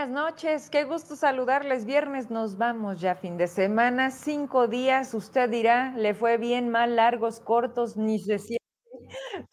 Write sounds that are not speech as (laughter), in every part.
Buenas noches, qué gusto saludarles. Viernes nos vamos ya fin de semana, cinco días. Usted dirá, le fue bien, mal, largos, cortos, ni se siente.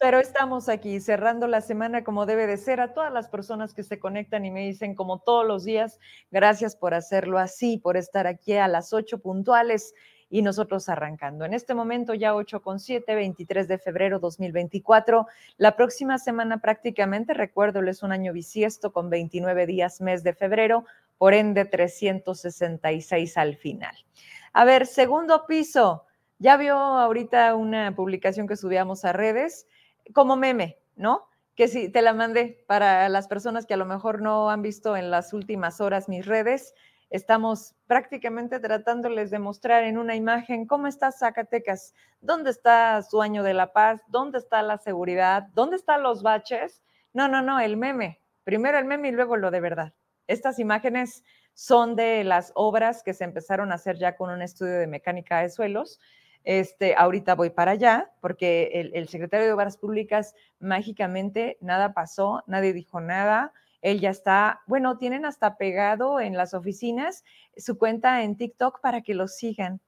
Pero estamos aquí cerrando la semana como debe de ser. A todas las personas que se conectan y me dicen como todos los días, gracias por hacerlo así, por estar aquí a las ocho puntuales y nosotros arrancando. En este momento ya 8 con 7, 23 de febrero 2024. La próxima semana prácticamente, recuerdo, es un año bisiesto con 29 días mes de febrero, por ende 366 al final. A ver, segundo piso. Ya vio ahorita una publicación que subíamos a redes como meme, ¿no? Que sí, te la mandé para las personas que a lo mejor no han visto en las últimas horas mis redes estamos prácticamente tratándoles de mostrar en una imagen cómo está Zacatecas, dónde está su año de la paz, dónde está la seguridad, dónde están los baches. No, no, no, el meme. Primero el meme y luego lo de verdad. Estas imágenes son de las obras que se empezaron a hacer ya con un estudio de mecánica de suelos. Este, ahorita voy para allá porque el, el secretario de Obras Públicas mágicamente nada pasó, nadie dijo nada él ya está, bueno, tienen hasta pegado en las oficinas su cuenta en TikTok para que lo sigan,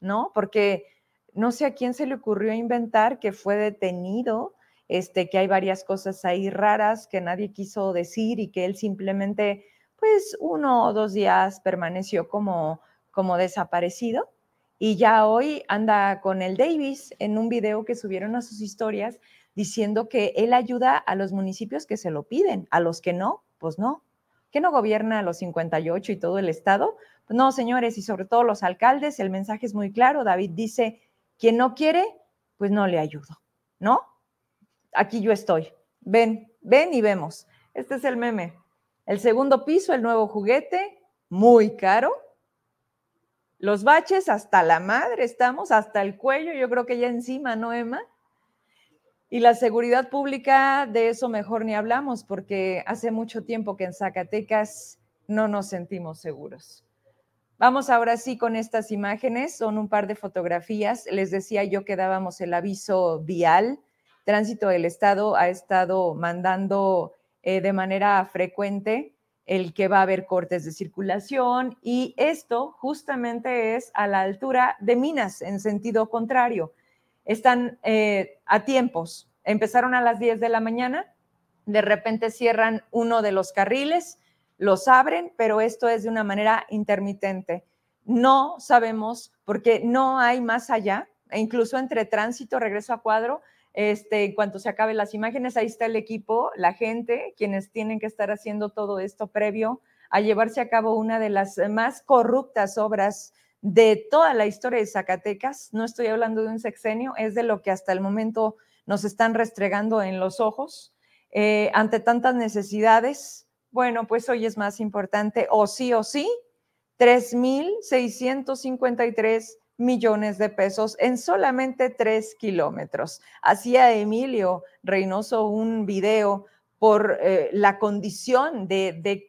¿no? Porque no sé a quién se le ocurrió inventar que fue detenido, este, que hay varias cosas ahí raras que nadie quiso decir y que él simplemente, pues, uno o dos días permaneció como, como desaparecido. Y ya hoy anda con el Davis en un video que subieron a sus historias diciendo que él ayuda a los municipios que se lo piden, a los que no, pues no. ¿Que no gobierna a los 58 y todo el Estado? Pues no, señores, y sobre todo los alcaldes, el mensaje es muy claro. David dice, quien no quiere, pues no le ayudo, ¿no? Aquí yo estoy. Ven, ven y vemos. Este es el meme. El segundo piso, el nuevo juguete, muy caro. Los baches hasta la madre estamos, hasta el cuello, yo creo que ya encima, ¿no, Emma? Y la seguridad pública, de eso mejor ni hablamos, porque hace mucho tiempo que en Zacatecas no nos sentimos seguros. Vamos ahora sí con estas imágenes, son un par de fotografías. Les decía yo que dábamos el aviso vial. Tránsito del Estado ha estado mandando eh, de manera frecuente el que va a haber cortes de circulación y esto justamente es a la altura de Minas en sentido contrario están eh, a tiempos. Empezaron a las 10 de la mañana, de repente cierran uno de los carriles, los abren, pero esto es de una manera intermitente. No sabemos porque no hay más allá, e incluso entre tránsito, regreso a cuadro, este, en cuanto se acaben las imágenes, ahí está el equipo, la gente, quienes tienen que estar haciendo todo esto previo a llevarse a cabo una de las más corruptas obras de toda la historia de Zacatecas, no estoy hablando de un sexenio, es de lo que hasta el momento nos están restregando en los ojos. Eh, ante tantas necesidades, bueno, pues hoy es más importante, o sí o sí, 3.653 millones de pesos en solamente tres kilómetros. Hacía Emilio Reynoso un video por eh, la condición de, de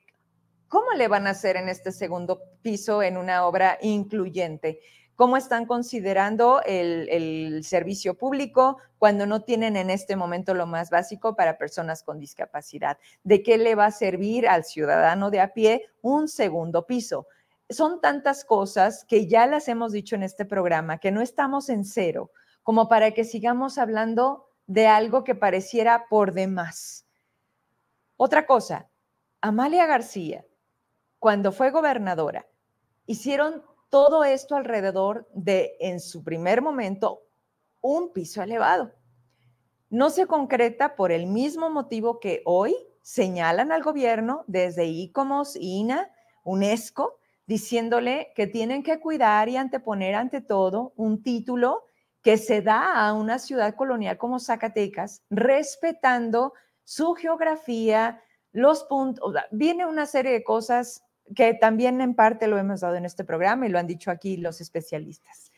¿Cómo le van a hacer en este segundo piso en una obra incluyente? ¿Cómo están considerando el, servicio público cuando no tienen en este momento lo más básico para personas con discapacidad? ¿De qué le va a servir al ciudadano de a pie un segundo piso? Son tantas cosas que ya las hemos dicho en este programa, que no estamos en cero, como para que sigamos hablando de algo que pareciera por demás. Otra cosa, Amalia García cuando fue gobernadora, hicieron todo esto alrededor de, en su primer momento, un piso elevado. No se concreta por el mismo motivo que hoy señalan al gobierno desde ICOMOS, INA, UNESCO, diciéndole que tienen que cuidar y anteponer ante todo un título que se da a una ciudad colonial como Zacatecas, respetando su geografía, los puntos, viene una serie de cosas que también en parte lo hemos dado en este programa y lo han dicho aquí los especialistas.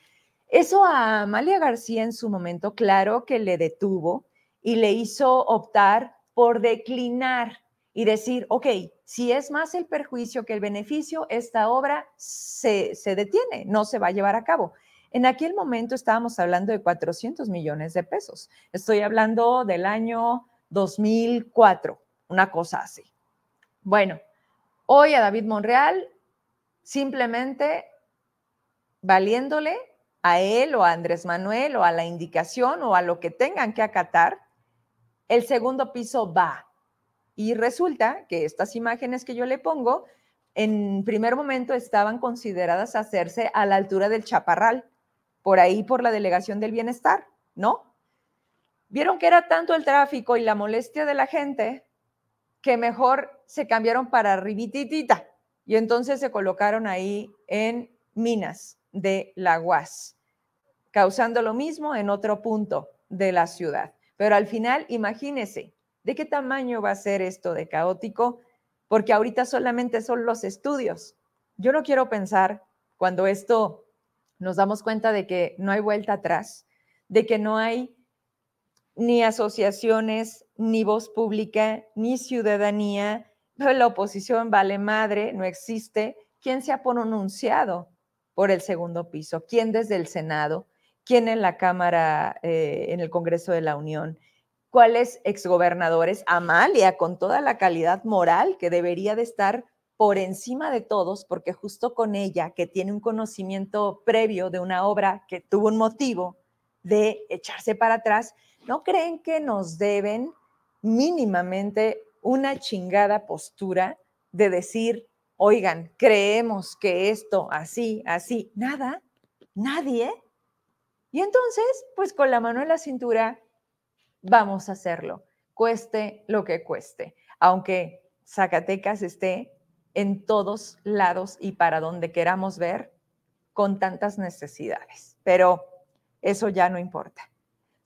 Eso a Amalia García en su momento, claro que le detuvo y le hizo optar por declinar y decir, ok, si es más el perjuicio que el beneficio, esta obra se, se detiene, no se va a llevar a cabo. En aquel momento estábamos hablando de 400 millones de pesos. Estoy hablando del año 2004, una cosa así. Bueno, Hoy a David Monreal simplemente valiéndole a él o a Andrés Manuel o a la indicación o a lo que tengan que acatar, el segundo piso va. Y resulta que estas imágenes que yo le pongo, en primer momento estaban consideradas hacerse a la altura del chaparral, por ahí por la delegación del bienestar, ¿no? Vieron que era tanto el tráfico y la molestia de la gente que mejor se cambiaron para Ribititita y entonces se colocaron ahí en Minas de la UAS, causando lo mismo en otro punto de la ciudad. Pero al final, imagínese, ¿de qué tamaño va a ser esto de caótico? Porque ahorita solamente son los estudios. Yo no quiero pensar cuando esto nos damos cuenta de que no hay vuelta atrás, de que no hay ni asociaciones, ni voz pública, ni ciudadanía, la oposición vale madre, no existe. ¿Quién se ha pronunciado por el segundo piso? ¿Quién desde el Senado? ¿Quién en la Cámara, eh, en el Congreso de la Unión? ¿Cuáles exgobernadores? Amalia, con toda la calidad moral que debería de estar por encima de todos, porque justo con ella, que tiene un conocimiento previo de una obra que tuvo un motivo de echarse para atrás, ¿no creen que nos deben mínimamente una chingada postura de decir, oigan, creemos que esto así, así, nada, nadie. Y entonces, pues con la mano en la cintura, vamos a hacerlo, cueste lo que cueste, aunque Zacatecas esté en todos lados y para donde queramos ver con tantas necesidades. Pero eso ya no importa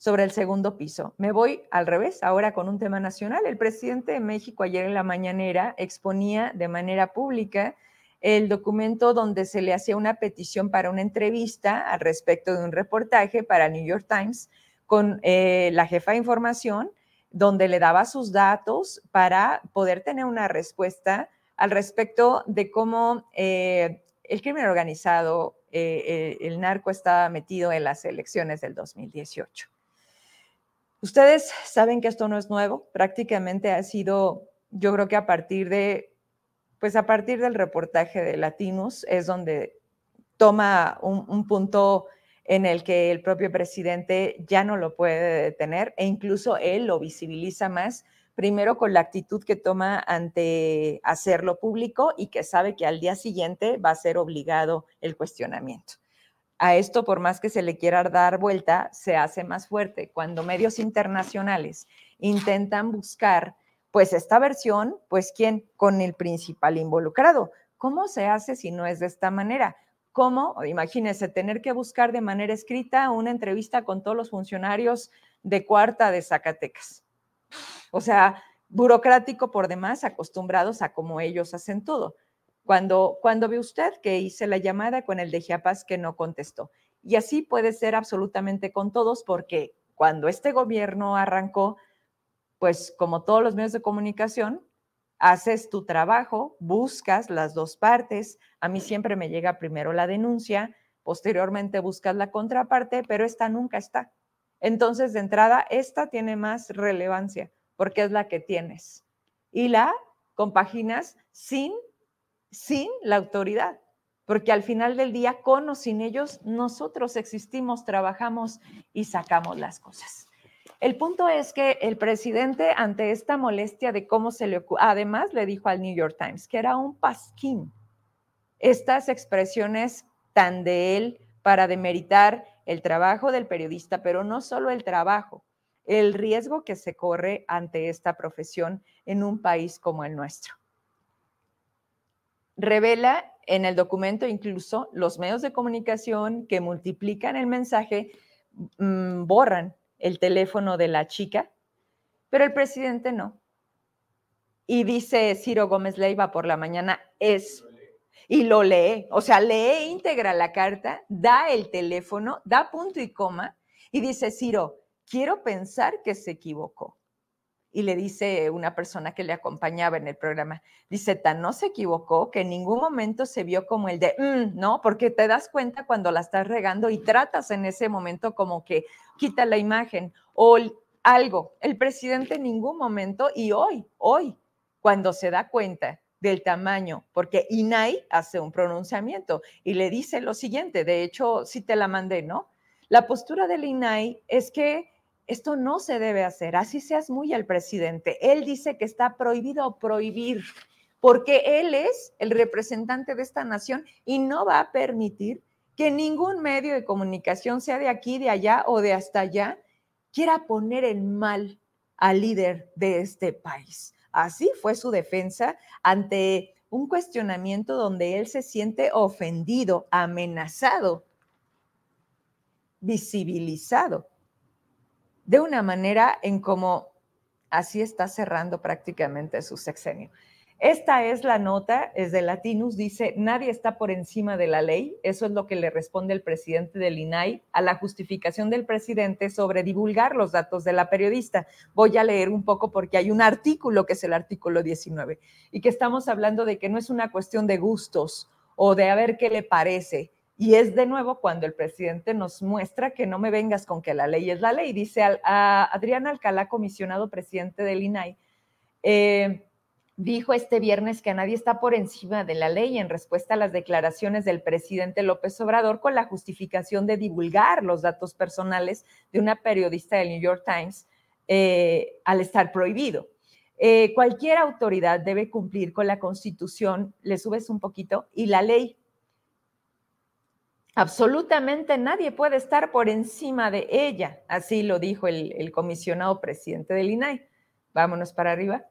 sobre el segundo piso. Me voy al revés, ahora con un tema nacional. El presidente de México ayer en la mañanera exponía de manera pública el documento donde se le hacía una petición para una entrevista al respecto de un reportaje para New York Times con eh, la jefa de información, donde le daba sus datos para poder tener una respuesta al respecto de cómo eh, el crimen organizado, eh, el narco estaba metido en las elecciones del 2018. Ustedes saben que esto no es nuevo, prácticamente ha sido, yo creo que a partir de, pues a partir del reportaje de Latinos es donde toma un, punto en el que el propio presidente ya no lo puede detener e incluso él lo visibiliza más, primero con la actitud que toma ante hacerlo público y que sabe que al día siguiente va a ser obligado el cuestionamiento a esto, por más que se le quiera dar vuelta, se hace más fuerte. Cuando medios internacionales intentan buscar, pues esta versión, pues quién, con el principal involucrado. ¿Cómo se hace si no es de esta manera? ¿Cómo? Imagínense tener que buscar de manera escrita una entrevista con todos los funcionarios de cuarta de Zacatecas. O sea, burocrático por demás, acostumbrados a cómo ellos hacen todo. Cuando, cuando ve usted que hice la llamada con el de Chiapas que no contestó. Y así puede ser absolutamente con todos, porque cuando este gobierno arrancó, pues como todos los medios de comunicación, haces tu trabajo, buscas las dos partes. A mí siempre me llega primero la denuncia, posteriormente buscas la contraparte, pero esta nunca está. Entonces, de entrada, esta tiene más relevancia porque es la que tienes. Y la compaginas sin sin la autoridad, porque al final del día, con o sin ellos, nosotros existimos, trabajamos y sacamos las cosas. El punto es que el presidente, ante esta molestia de cómo se le ocurre, además le dijo al New York Times que era un pasquín. Estas expresiones tan de él para demeritar el trabajo del periodista, pero no solo el trabajo, el riesgo que se corre ante esta profesión en un país como el nuestro revela en el documento incluso los medios de comunicación que multiplican el mensaje, mm, borran el teléfono de la chica, pero el presidente no. Y dice Ciro Gómez Leiva por la mañana, es, y lo lee, o sea, lee íntegra la carta, da el teléfono, da punto y coma, y dice, Ciro, quiero pensar que se equivocó y le dice una persona que le acompañaba en el programa, dice, tan no se equivocó que en ningún momento se vio como el de, mm", ¿no? Porque te das cuenta cuando la estás regando y tratas en ese momento como que quita la imagen o algo. El presidente en ningún momento y hoy, hoy, cuando se da cuenta del tamaño, porque INAI hace un pronunciamiento y le dice lo siguiente, de hecho, sí te la mandé, ¿no? La postura del INAI es que esto no se debe hacer, así seas muy el presidente. Él dice que está prohibido prohibir, porque él es el representante de esta nación y no va a permitir que ningún medio de comunicación, sea de aquí, de allá o de hasta allá, quiera poner en mal al líder de este país. Así fue su defensa ante un cuestionamiento donde él se siente ofendido, amenazado, visibilizado, de una manera en como así está cerrando prácticamente su sexenio. Esta es la nota, es de Latinus, dice, nadie está por encima de la ley. Eso es lo que le responde el presidente del INAI a la justificación del presidente sobre divulgar los datos de la periodista. Voy a leer un poco porque hay un artículo que es el artículo 19 y que estamos hablando de que no es una cuestión de gustos o de a ver qué le parece. Y es de nuevo cuando el presidente nos muestra que no me vengas con que la ley es la ley. Dice Adrián Alcalá, comisionado presidente del INAI, eh, dijo este viernes que nadie está por encima de la ley en respuesta a las declaraciones del presidente López Obrador con la justificación de divulgar los datos personales de una periodista del New York Times eh, al estar prohibido. Eh, cualquier autoridad debe cumplir con la constitución, le subes un poquito, y la ley. Absolutamente nadie puede estar por encima de ella, así lo dijo el, comisionado presidente del INAI. Vámonos para arriba.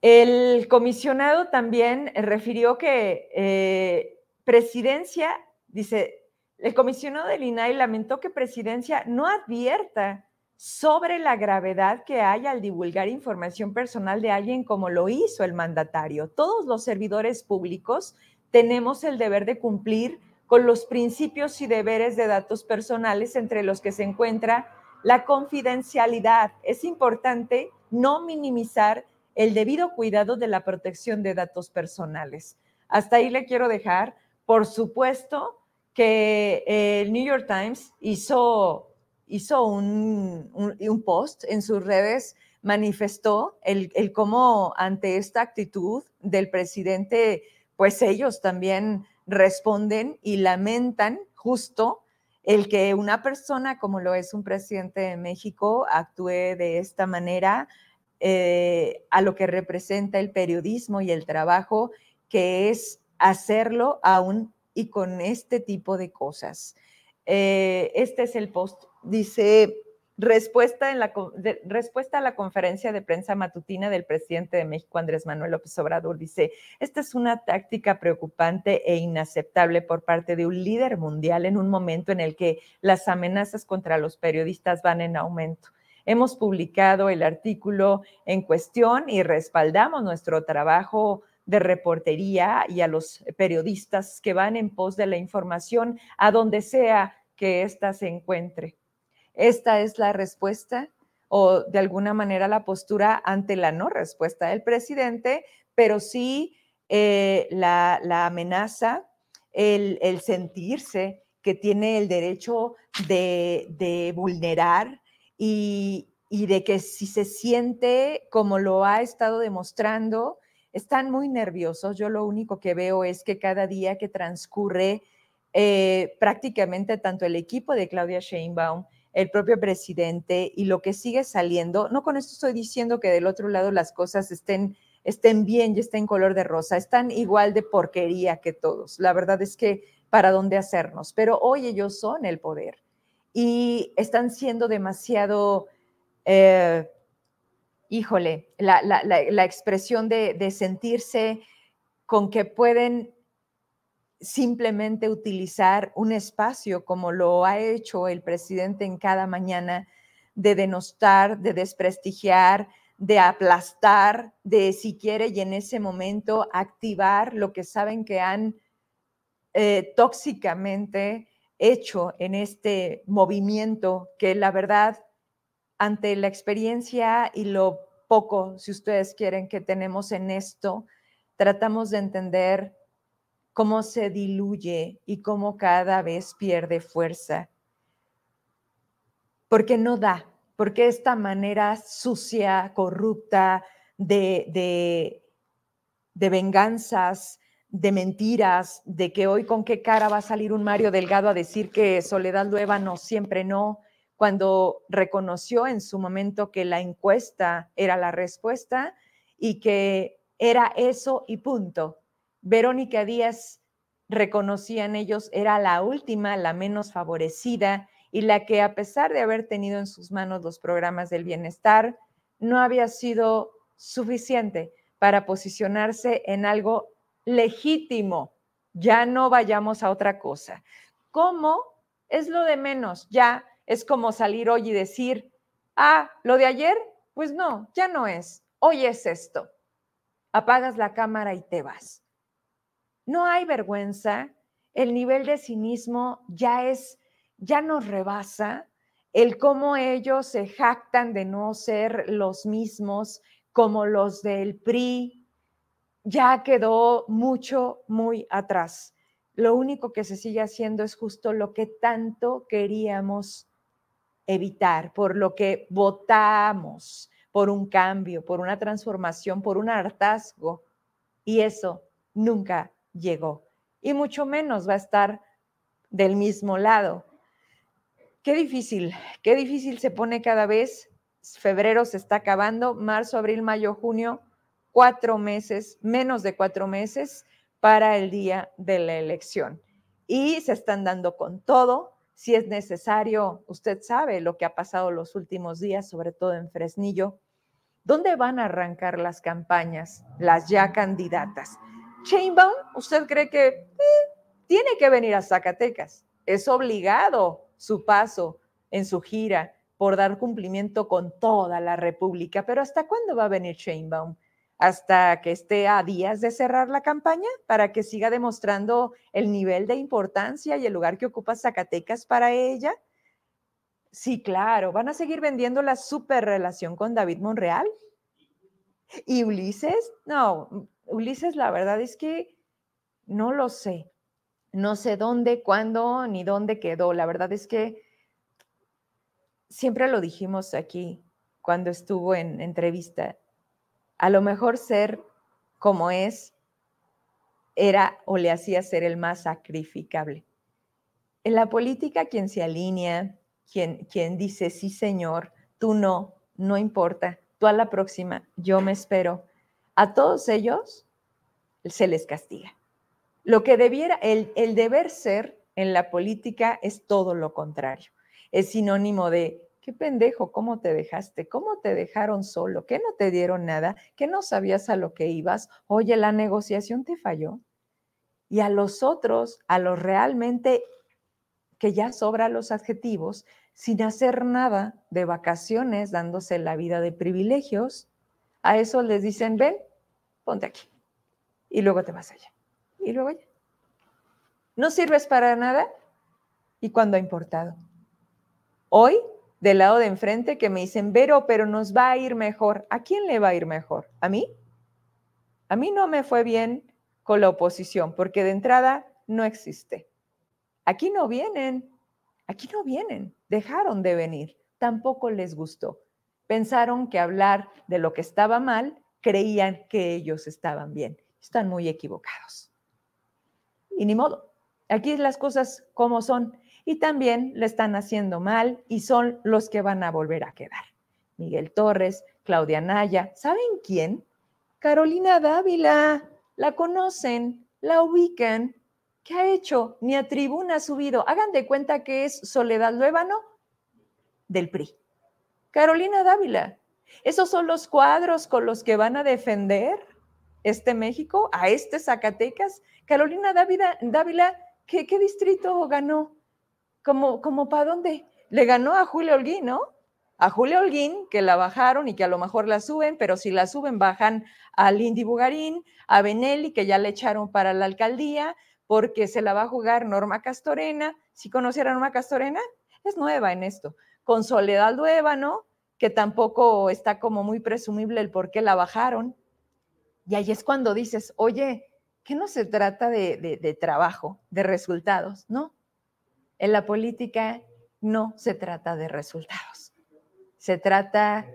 El comisionado también refirió que eh, presidencia, dice, el comisionado del INAI lamentó que presidencia no advierta sobre la gravedad que hay al divulgar información personal de alguien como lo hizo el mandatario. Todos los servidores públicos tenemos el deber de cumplir con los principios y deberes de datos personales entre los que se encuentra la confidencialidad. Es importante no minimizar el debido cuidado de la protección de datos personales. Hasta ahí le quiero dejar. Por supuesto que el New York Times hizo, hizo un, post en sus redes, manifestó el, el cómo ante esta actitud del presidente, pues ellos también responden y lamentan justo el que una persona como lo es un presidente de México actúe de esta manera, eh, a lo que representa el periodismo y el trabajo, que es hacerlo aún y con este tipo de cosas. Eh, este es el post. Dice, respuesta, en la, respuesta a la conferencia de prensa matutina del presidente de México, Andrés Manuel López Obrador, dice, esta es una táctica preocupante e inaceptable por parte de un líder mundial en un momento en el que las amenazas contra los periodistas van en aumento. Hemos publicado el artículo en cuestión y respaldamos nuestro trabajo de reportería y a los periodistas que van en pos de la información a donde sea que ésta se encuentre. Esta es la respuesta o de alguna manera la postura ante la no respuesta del presidente, pero sí eh, la, amenaza, el, sentirse que tiene el derecho de, vulnerar y, de que si se siente como lo ha estado demostrando, están muy nerviosos. Yo lo único que veo es que cada día que transcurre, eh, prácticamente tanto el equipo de Claudia Sheinbaum, el propio presidente y lo que sigue saliendo, no con esto estoy diciendo que del otro lado las cosas estén, estén bien y estén color de rosa, están igual de porquería que todos. La verdad es que para dónde hacernos, pero hoy ellos son el poder y están siendo demasiado, eh, híjole, la, expresión de, sentirse con que pueden simplemente utilizar un espacio como lo ha hecho el presidente en cada mañana, de denostar, de desprestigiar, de aplastar, de si quiere y en ese momento activar lo que saben que han eh, tóxicamente hecho en este movimiento que la verdad, ante la experiencia y lo poco, si ustedes quieren, que tenemos en esto, tratamos de entender cómo se diluye y cómo cada vez pierde fuerza. Porque no da, porque esta manera sucia, corrupta de, de venganzas, de mentiras, de que hoy con qué cara va a salir un Mario Delgado a decir que Soledad no siempre no, cuando reconoció en su momento que la encuesta era la respuesta y que era eso y punto. Verónica Díaz reconocía en ellos era la última, la menos favorecida y la que a pesar de haber tenido en sus manos los programas del bienestar, no había sido suficiente para posicionarse en algo legítimo. Ya no vayamos a otra cosa. ¿Cómo? Es lo de menos. Ya es como salir hoy y decir, ah, lo de ayer, pues no, ya no es. Hoy es esto. Apagas la cámara y te vas. No hay vergüenza. El nivel de cinismo ya es, ya nos rebasa. El cómo ellos se jactan de no ser los mismos como los del PRI, ya quedó mucho, muy atrás. Lo único que se sigue haciendo es justo lo que tanto queríamos evitar, por lo que votamos por un cambio, por una transformación, por un hartazgo. Y eso nunca llegó. Y mucho menos va a estar del mismo lado. Qué difícil, qué difícil se pone cada vez. Febrero se está acabando, marzo, abril, mayo, junio, cuatro meses, menos de cuatro meses para el día de la elección. Y se están dando con todo. Si es necesario, usted sabe lo que ha pasado los últimos días, sobre todo en Fresnillo. ¿Dónde van a arrancar las campañas, las ya candidatas? Chainbaum, ¿usted cree que eh, tiene que venir a Zacatecas? Es obligado su paso en su gira por dar cumplimiento con toda la República. Pero ¿hasta cuándo va a venir Sheinbaum? ¿Hasta que esté a días de cerrar la campaña para que siga demostrando el nivel de importancia y el lugar que ocupa Zacatecas para ella? Sí, claro, van a seguir vendiendo la super relación con David Monreal. ¿Y Ulises? No, Ulises la verdad es que no lo sé. No sé dónde, cuándo, ni dónde quedó. La verdad es que siempre lo dijimos aquí cuando estuvo en entrevista, a lo mejor ser como es era o le hacía ser el más sacrificable. En la política, quien se alinea, quien, quien dice, sí, señor, tú no, no importa, tú a la próxima, yo me espero, a todos ellos se les castiga. Lo que debiera, el, el deber ser en la política es todo lo contrario es sinónimo de, qué pendejo, ¿cómo te dejaste? ¿Cómo te dejaron solo? ¿Qué no te dieron nada? ¿Qué no sabías a lo que ibas? Oye, la negociación te falló. Y a los otros, a los realmente que ya sobra los adjetivos, sin hacer nada de vacaciones, dándose la vida de privilegios, a eso les dicen, ven, ponte aquí. Y luego te vas allá. Y luego allá. No sirves para nada. ¿Y cuándo ha importado? Hoy, del lado de enfrente, que me dicen, Vero, pero nos va a ir mejor. ¿A quién le va a ir mejor? ¿A mí? A mí no me fue bien con la oposición, porque de entrada no existe. Aquí no vienen, aquí no vienen, dejaron de venir, tampoco les gustó. Pensaron que hablar de lo que estaba mal, creían que ellos estaban bien. Están muy equivocados. Y ni modo, aquí las cosas como son y también le están haciendo mal y son los que van a volver a quedar. Miguel Torres, Claudia Naya, ¿saben quién? Carolina Dávila, la conocen, la ubican. ¿Qué ha hecho? Ni a tribuna ha subido. Hagan de cuenta que es Soledad Luébano del PRI. Carolina Dávila. Esos son los cuadros con los que van a defender este México, a este Zacatecas. Carolina Dávila, Dávila ¿qué, distrito ganó? como, como para dónde. Le ganó a Julio Holguín, ¿no? A Julio Holguín, que la bajaron y que a lo mejor la suben, pero si la suben, bajan a Lindy Bugarín, a Benelli, que ya le echaron para la alcaldía, porque se la va a jugar Norma Castorena. Si conociera Norma Castorena, es nueva en esto. Con Soledad ¿no? que tampoco está como muy presumible el por qué la bajaron. Y ahí es cuando dices, oye, que no se trata de, de trabajo, de resultados, ¿no? En la política no se trata de resultados, se trata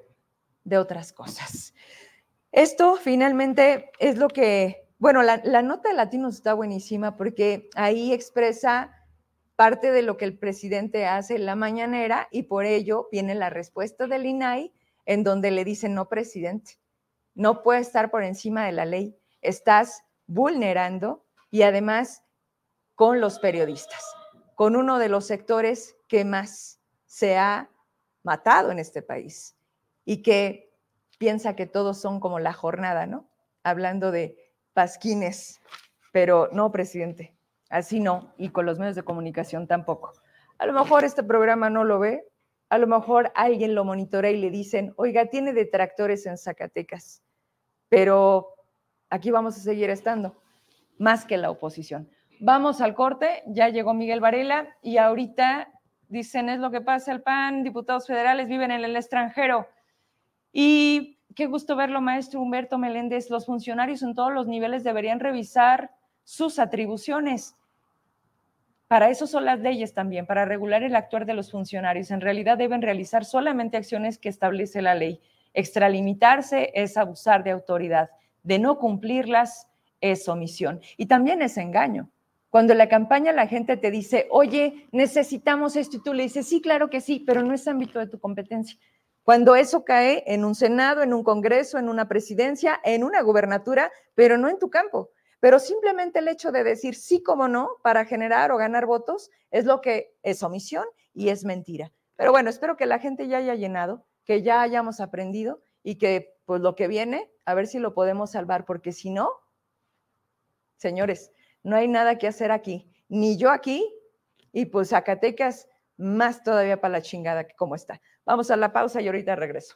de otras cosas. Esto finalmente es lo que Bueno, la, nota de Latinos está buenísima porque ahí expresa parte de lo que el presidente hace en la mañanera y por ello viene la respuesta del INAI en donde le dicen, no, presidente, no puede estar por encima de la ley, estás vulnerando y además con los periodistas, con uno de los sectores que más se ha matado en este país y que piensa que todos son como la jornada, ¿no? Hablando de pasquines, pero no, presidente, así no, y con los medios de comunicación tampoco. A lo mejor este programa no lo ve, a lo mejor alguien lo monitorea y le dicen, oiga, tiene detractores en Zacatecas, pero aquí vamos a seguir estando, más que la oposición. Vamos al corte, ya llegó Miguel Varela y ahorita dicen es lo que pasa el PAN, diputados federales viven en el extranjero. Y qué gusto verlo, maestro Humberto Meléndez. Los funcionarios en todos los niveles deberían revisar sus atribuciones. Para eso son las leyes también, para regular el actuar de los funcionarios. En realidad deben realizar solamente acciones que establece la ley. Extralimitarse es abusar de autoridad. De no cumplirlas es omisión. Y también es engaño. Cuando en la campaña la gente te dice, oye, necesitamos esto, y tú le dices, sí, claro que sí, pero no es ámbito de tu competencia. Cuando eso cae en un Senado, en un Congreso, en una presidencia, en una gubernatura, pero no en tu campo. Pero simplemente el hecho de decir sí como no para generar o ganar votos es lo que es omisión y es mentira. Pero bueno, espero que la gente ya haya llenado, que ya hayamos aprendido y que pues lo que viene, a ver si lo podemos salvar, porque si no, señores, no hay nada que hacer aquí, ni yo aquí, y pues Zacatecas más todavía para la chingada que como está. Vamos a la pausa y ahorita regreso.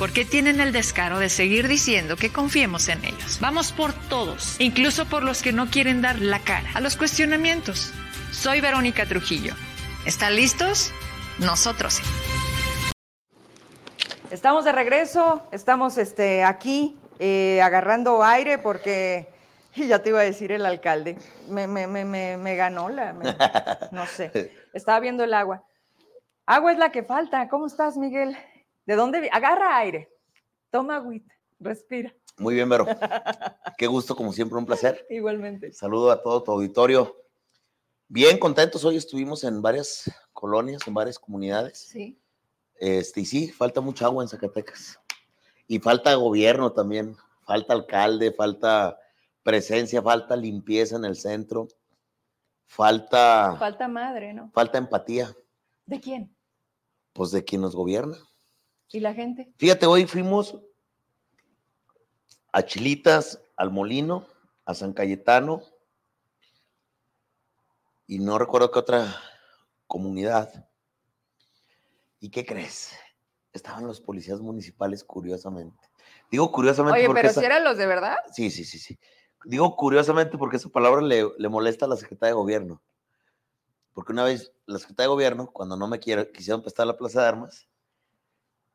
porque tienen el descaro de seguir diciendo que confiemos en ellos. Vamos por todos, incluso por los que no quieren dar la cara a los cuestionamientos. Soy Verónica Trujillo. ¿Están listos? Nosotros sí. Estamos de regreso, estamos este, aquí eh, agarrando aire porque, (laughs) ya te iba a decir el alcalde, me, me, me, me ganó la, (laughs) no sé, estaba viendo el agua. Agua es la que falta. ¿Cómo estás, Miguel? ¿De dónde? Agarra aire, toma agüita, respira. Muy bien, Vero. (laughs) Qué gusto, como siempre, un placer. Igualmente. Saludo a todo tu auditorio. Bien contentos, hoy estuvimos en varias colonias, en varias comunidades. Sí. Este, y sí, falta mucha agua en Zacatecas. Y falta gobierno también, falta alcalde, falta presencia, falta limpieza en el centro, falta... Falta madre, ¿no? Falta empatía. ¿De quién? Pues de quien nos gobierna. ¿Y la gente? Fíjate, hoy fuimos a Chilitas, al Molino, a San Cayetano y no recuerdo qué otra comunidad. ¿Y qué crees? Estaban los policías municipales, curiosamente. Digo curiosamente Oye, porque. pero esa- si eran los de verdad. Sí, sí, sí, sí. Digo curiosamente porque esa palabra le, le molesta a la secretaria de gobierno. Porque una vez la secretaria de gobierno, cuando no me quiero, quisieron prestar la plaza de armas,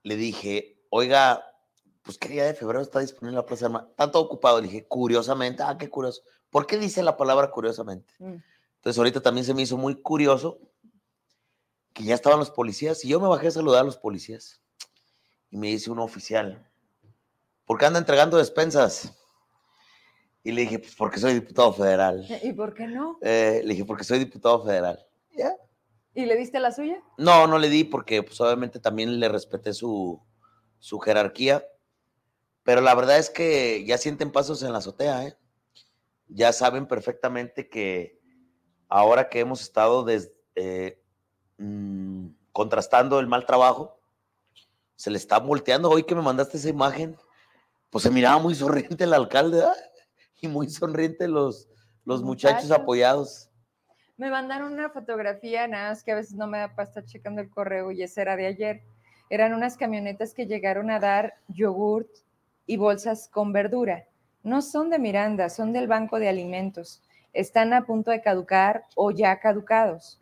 le dije, oiga, pues qué día de febrero está disponible la Plaza Armas. Tanto ocupado, le dije, curiosamente, ah, qué curioso. ¿Por qué dice la palabra curiosamente? Mm. Entonces ahorita también se me hizo muy curioso que ya estaban los policías y yo me bajé a saludar a los policías. Y me dice un oficial, ¿por qué anda entregando despensas? Y le dije, pues porque soy diputado federal. ¿Y por qué no? Eh, le dije, porque soy diputado federal. ¿Ya? ¿Y le diste la suya? No, no le di porque pues obviamente también le respeté su, su jerarquía. Pero la verdad es que ya sienten pasos en la azotea, ¿eh? Ya saben perfectamente que ahora que hemos estado des- eh, mm, contrastando el mal trabajo, se le está volteando. Hoy que me mandaste esa imagen, pues se miraba muy sonriente el alcalde y muy sonriente los, los muchachos Muchachos. apoyados. Me mandaron una fotografía, nada más que a veces no me da para estar checando el correo y esa era de ayer. Eran unas camionetas que llegaron a dar yogurt y bolsas con verdura. No son de Miranda, son del Banco de Alimentos. Están a punto de caducar o ya caducados.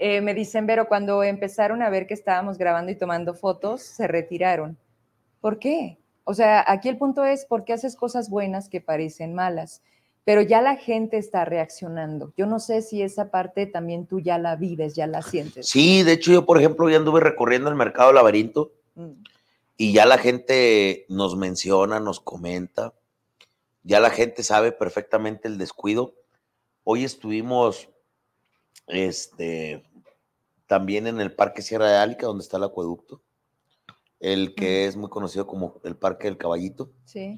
Eh, me dicen, pero cuando empezaron a ver que estábamos grabando y tomando fotos, se retiraron. ¿Por qué? O sea, aquí el punto es, ¿por qué haces cosas buenas que parecen malas? Pero ya la gente está reaccionando. Yo no sé si esa parte también tú ya la vives, ya la sientes. Sí, de hecho yo, por ejemplo, ya anduve recorriendo el mercado laberinto Mm. y ya la gente nos menciona, nos comenta, ya la gente sabe perfectamente el descuido. Hoy estuvimos este, también en el Parque Sierra de Álica, donde está el acueducto, el que es muy conocido como el Parque del Caballito. Sí.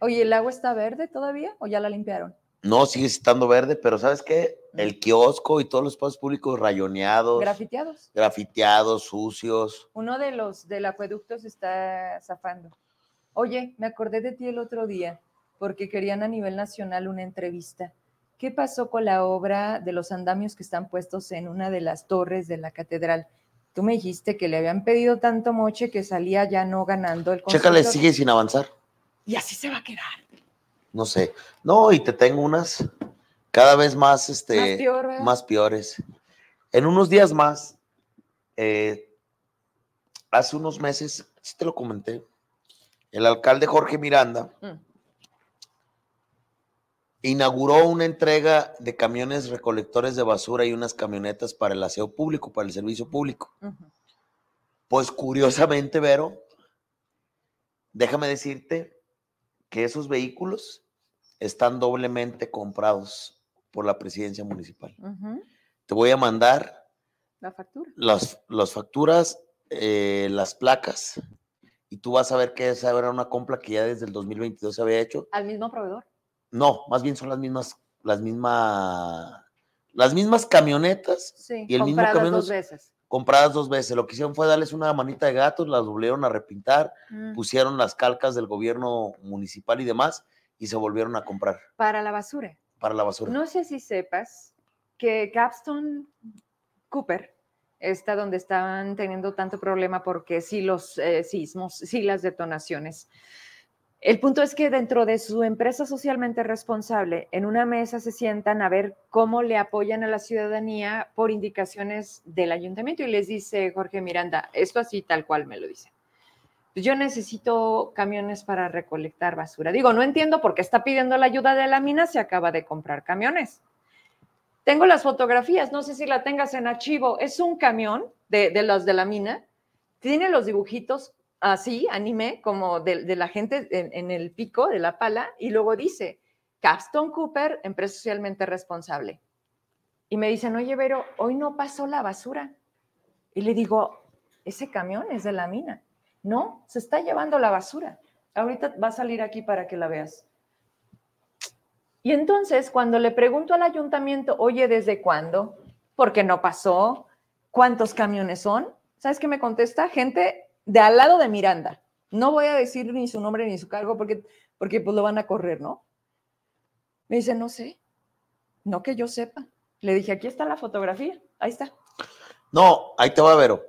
Oye, ¿el agua está verde todavía o ya la limpiaron? No, sigue estando verde, pero ¿sabes qué? El kiosco y todos los espacios públicos rayoneados, Grafiteados. grafiteados, sucios. Uno de los del acueducto se está zafando. Oye, me acordé de ti el otro día porque querían a nivel nacional una entrevista. ¿Qué pasó con la obra de los andamios que están puestos en una de las torres de la catedral? Tú me dijiste que le habían pedido tanto moche que salía ya no ganando el Chécale, sigue sin avanzar. Y así se va a quedar. No sé. No, y te tengo unas cada vez más, este, Más más peores. En unos días más, eh, hace unos meses, sí te lo comenté, el alcalde Jorge Miranda Mm. inauguró una entrega de camiones recolectores de basura y unas camionetas para el aseo público, para el servicio público. Pues curiosamente, Vero, déjame decirte que esos vehículos están doblemente comprados por la presidencia municipal. Te voy a mandar La factura. las, las facturas, eh, las placas, y tú vas a ver que esa era una compra que ya desde el 2022 se había hecho. Al mismo proveedor. No, más bien son las mismas, las mismas, las mismas camionetas Sí, Y el mismo camión dos veces. Compradas dos veces. Lo que hicieron fue darles una manita de gatos, las volvieron a repintar, Mm. pusieron las calcas del gobierno municipal y demás, y se volvieron a comprar Para la basura. para la basura. No sé si sepas que Capstone Cooper está donde estaban teniendo tanto problema porque sí los eh, sismos, sí las detonaciones. El punto es que dentro de su empresa socialmente responsable, en una mesa se sientan a ver cómo le apoyan a la ciudadanía por indicaciones del ayuntamiento y les dice Jorge Miranda, esto así tal cual me lo dice. Pues yo necesito camiones para recolectar basura. Digo, no entiendo por qué está pidiendo la ayuda de la mina, se acaba de comprar camiones. Tengo las fotografías, no sé si la tengas en archivo. Es un camión de, de los de la mina, tiene los dibujitos así, anime, como de, de la gente en, en el pico de la pala, y luego dice, Capstone Cooper, empresa socialmente responsable. Y me dicen, oye, Vero, hoy no pasó la basura. Y le digo, ese camión es de la mina. No, se está llevando la basura. Ahorita va a salir aquí para que la veas. Y entonces, cuando le pregunto al ayuntamiento, oye, ¿desde cuándo? ¿Por qué no pasó? ¿Cuántos camiones son? ¿Sabes qué me contesta? Gente de al lado de Miranda. No voy a decir ni su nombre ni su cargo porque, porque pues lo van a correr, ¿no? Me dice, no sé. No que yo sepa. Le dije, aquí está la fotografía. Ahí está. No, ahí te va, Vero.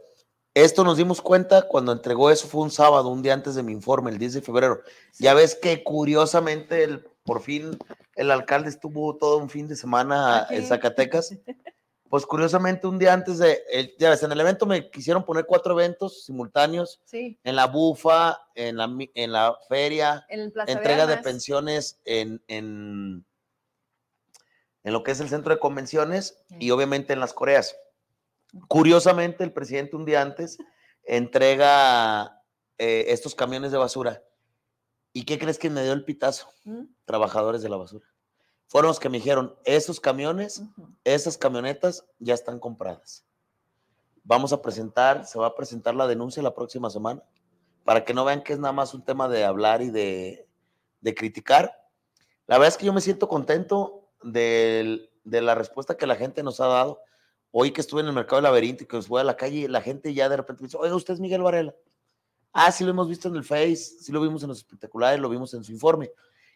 Esto nos dimos cuenta cuando entregó eso, fue un sábado, un día antes de mi informe, el 10 de febrero. Ya ves que curiosamente, el, por fin, el alcalde estuvo todo un fin de semana Aquí. en Zacatecas. (laughs) Pues curiosamente, un día antes de, el- ya ves, en el evento me quisieron poner cuatro eventos simultáneos, Sí, en la bufa, en la, en la feria, en entrega de pensiones en, en, en lo que es el centro de convenciones y obviamente en las Coreas. Curiosamente, el presidente un día antes entrega eh, estos camiones de basura. ¿Y qué crees que me dio el pitazo? ¿Mm? Trabajadores de la basura. Fueron los que me dijeron, esos camiones, esas camionetas ya están compradas. Vamos a presentar, se va a presentar la denuncia la próxima semana, para que no vean que es nada más un tema de hablar y de, de criticar. La verdad es que yo me siento contento del- de la respuesta que la gente nos ha dado. Hoy que estuve en el mercado del laberinto y que fui a la calle, la gente ya de repente me dice, oiga, usted es Miguel Varela. Ah, sí lo hemos visto en el Face, sí lo vimos en los espectaculares, lo vimos en su informe.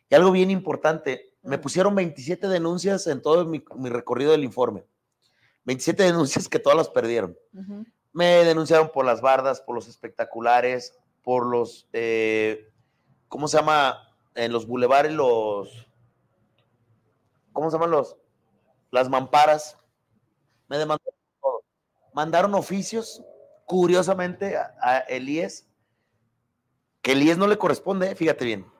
Y algo bien importante, me pusieron 27 denuncias en todo mi, mi recorrido del informe. 27 denuncias que todas las perdieron. Me denunciaron por las bardas, por los espectaculares, por los, eh, ¿cómo se llama? En los bulevares, los, ¿cómo se llaman los? Las mamparas. Me demandaron todo. Mandaron oficios, curiosamente, a, a Elías, que Elías no le corresponde, fíjate bien.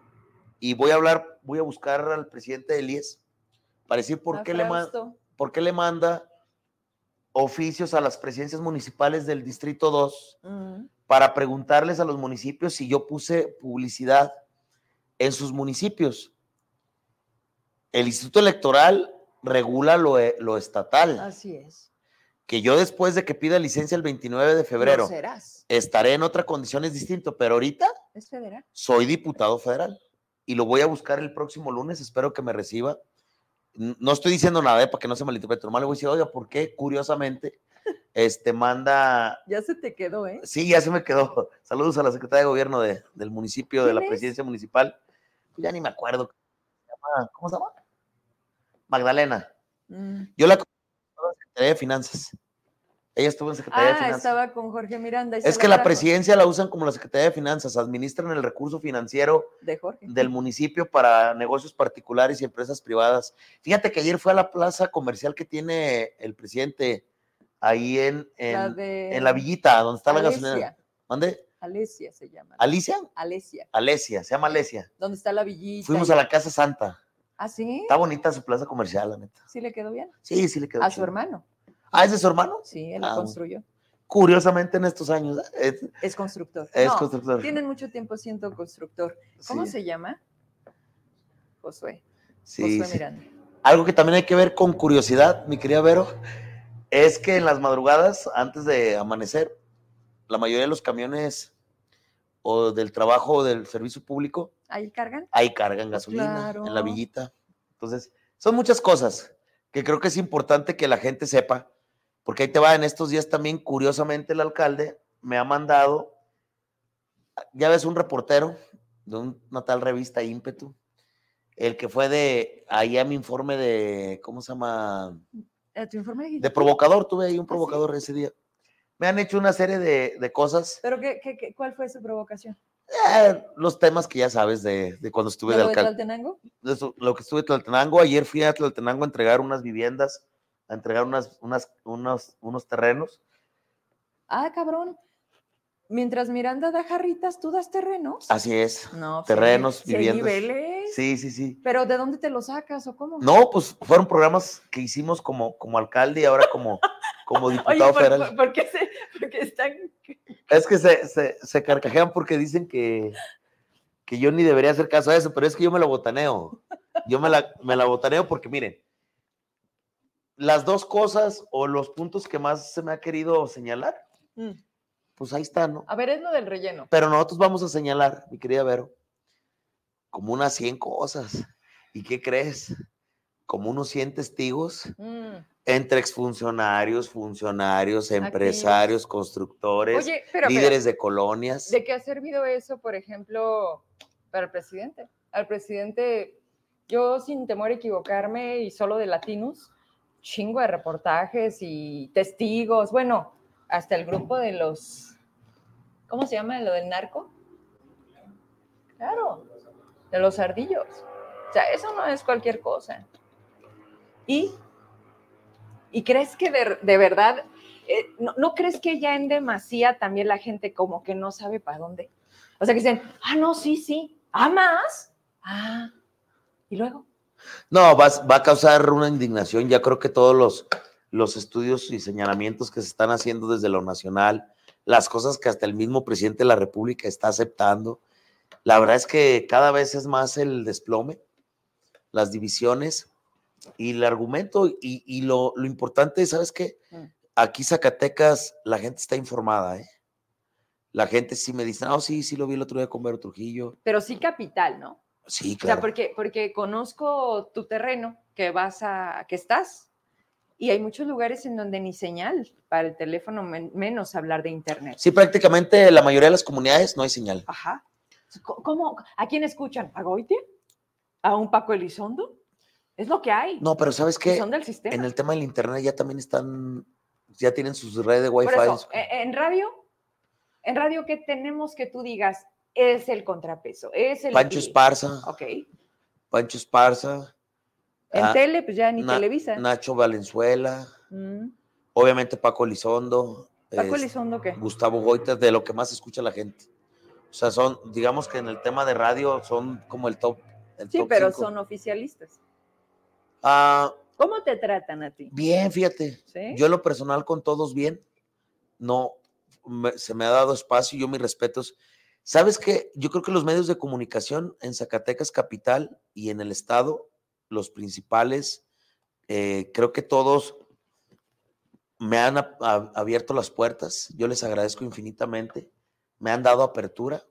Y voy a hablar, voy a buscar al presidente de Elías para decir por qué, le por qué le manda oficios a las presidencias municipales del Distrito 2 Mm. para preguntarles a los municipios si yo puse publicidad en sus municipios. El Instituto Electoral regula lo, e- lo estatal, Así es. que yo después de que pida licencia el 29 de febrero estaré en otra condición es distinto, pero ahorita Es federal. soy diputado federal y lo voy a buscar el próximo lunes, espero que me reciba. No estoy diciendo nada eh, para que no se malinterprete, nomás le voy a decir, oiga, ¿por qué? Curiosamente, (laughs) este manda, Ya se te quedó, ¿eh? sí, ya se me quedó. (laughs) Saludos a la secretaria de gobierno de- del municipio, de la ¿Quién es? presidencia municipal. Pues ya ni me acuerdo. ¿Cómo se llama? Magdalena. Mm. Yo la Secretaría de Finanzas. Ella estuvo en Secretaría de Ah, Finanzas. estaba con Jorge Miranda. Es que la presidencia la usan como la Secretaría de Finanzas, administran el recurso financiero De Jorge. del municipio para negocios particulares y empresas privadas. Fíjate que ayer fue a la plaza comercial que tiene el presidente ahí en, en, La la, de en la villita, donde está la gasolinera. ¿Dónde? Alesia se llama. ¿Alicia? Alesia. Alesia, se llama Alesia. ¿Dónde está la villita? Fuimos y- a la Casa Santa. ¿Ah, sí? Está bonita su plaza comercial, la neta. ¿Sí le quedó bien? Sí, sí le quedó. A su hermano. Ah, ¿es de su hermano? Sí, él Ah, lo bueno. construyó. Curiosamente en estos años. Es, Es constructor. es No, constructor. Tienen mucho tiempo siendo constructor. ¿Cómo Sí, se llama? Josué. sí, Josué sí. Miranda. Algo que también hay que ver con curiosidad, mi querida Vero, es que en las madrugadas, antes de amanecer, la mayoría de los camiones o del trabajo o del servicio público, ¿Ahí cargan? ahí cargan gasolina en la claro. villita. Entonces, son muchas cosas que creo que es importante que la gente sepa, porque ahí te va, en estos días también, curiosamente, el alcalde me ha mandado, ya ves, un reportero de un- una tal revista Ímpetu, el que fue de, ahí a mi informe de, ¿cómo se llama? ¿A tu informe? De provocador, tuve ¿Ah, ahí un provocador ese día. Me han hecho una serie de, de cosas, ¿Pero qué, qué- qué- cuál fue su provocación? eh, los temas que ya sabes de, de cuando estuve ¿De de alcalde. Tlaltenango? de eso- lo que estuve en Tlaltenango. Ayer fui a Tlaltenango a entregar unas viviendas, a entregar unas, unas, unos, unos terrenos. Ah, cabrón. Mientras Miranda da jarritas, ¿tú das terrenos? Así es. No, terrenos, sí viviendas. niveles. Sí, sí, sí. ¿Pero de dónde te los sacas o cómo? No, pues fueron programas que hicimos como, como alcalde y ahora como, como (laughs) Oye, diputado ¿por, federal. por- por qué se, porque están... Es que se, se, se carcajean porque dicen que, que yo ni debería hacer caso a eso, pero es que yo me la botaneo. Yo me la, me la botaneo porque, miren, las dos cosas o los puntos que más se me ha querido señalar, Mm. pues ahí están, ¿no? A ver, es lo del relleno. Pero nosotros vamos a señalar, mi querida Vero, como unas 100 cosas. ¿Y qué crees? Como unos 100 testigos Mm. entre exfuncionarios, funcionarios, empresarios, constructores, Oye, pero, pero, líderes de colonias. ¿de qué ha servido eso, por ejemplo, para el presidente? Al presidente, yo sin temor a equivocarme y solo de latinos, chingo de reportajes y testigos, bueno, hasta el grupo de los, ¿cómo se llama lo del narco? Claro, de los ardillos. O sea, eso no es cualquier cosa. Y, ¿Y crees que de, de verdad, eh, no, no, crees que ya en demasía también la gente como que no sabe para dónde? O sea, que dicen, ah, no, sí, sí, ah, más, ah, y luego. No, va, va a causar una indignación. Ya creo que todos los, los estudios y señalamientos que se están haciendo desde lo nacional, las cosas que hasta el mismo presidente de la República está aceptando, la verdad es que cada vez es más el desplome, las divisiones y el argumento y, y lo, lo, importante, ¿sabes qué? Mm. Aquí Zacatecas la gente está informada, ¿eh? La gente sí me dice, oh, sí, sí lo vi el otro día con Vero Trujillo. Pero sí capital, ¿no? Sí, claro. O sea, porque, porque conozco tu terreno, que vas a, que estás, y hay muchos lugares en donde ni señal para el teléfono, men menos hablar de internet. Sí, prácticamente la mayoría de las comunidades no hay señal. Ajá. ¿Cómo? ¿A quién escuchan? ¿A Goite? ¿A un Paco Elizondo? Es lo que hay. No, pero ¿sabes qué? Son del sistema. En el tema del internet ya también están, ya tienen sus redes de Wi-Fi. Eso, e, en radio, en radio, ¿qué tenemos que tú digas? Es el contrapeso, es el... Pancho Esparza. Ok. Pancho Esparza. En ah, tele, pues ya ni Na Televisa. Nacho Valenzuela. Mm. Obviamente Paco Elizondo. ¿Paco Elizondo qué? Gustavo Goita, de lo que más escucha la gente. O sea, son, digamos que en el tema de radio son como el top. El sí, top pero cinco. son oficialistas. Ah, ¿Cómo te tratan a ti? Bien, fíjate. ¿Sí? Yo en lo personal con todos bien. No, me, se me ha dado espacio, yo mis respetos. ¿Sabes qué? Yo creo que los medios de comunicación en Zacatecas Capital y en el Estado, los principales, eh, creo que todos me han abierto las puertas. Yo les agradezco infinitamente. Me han dado apertura.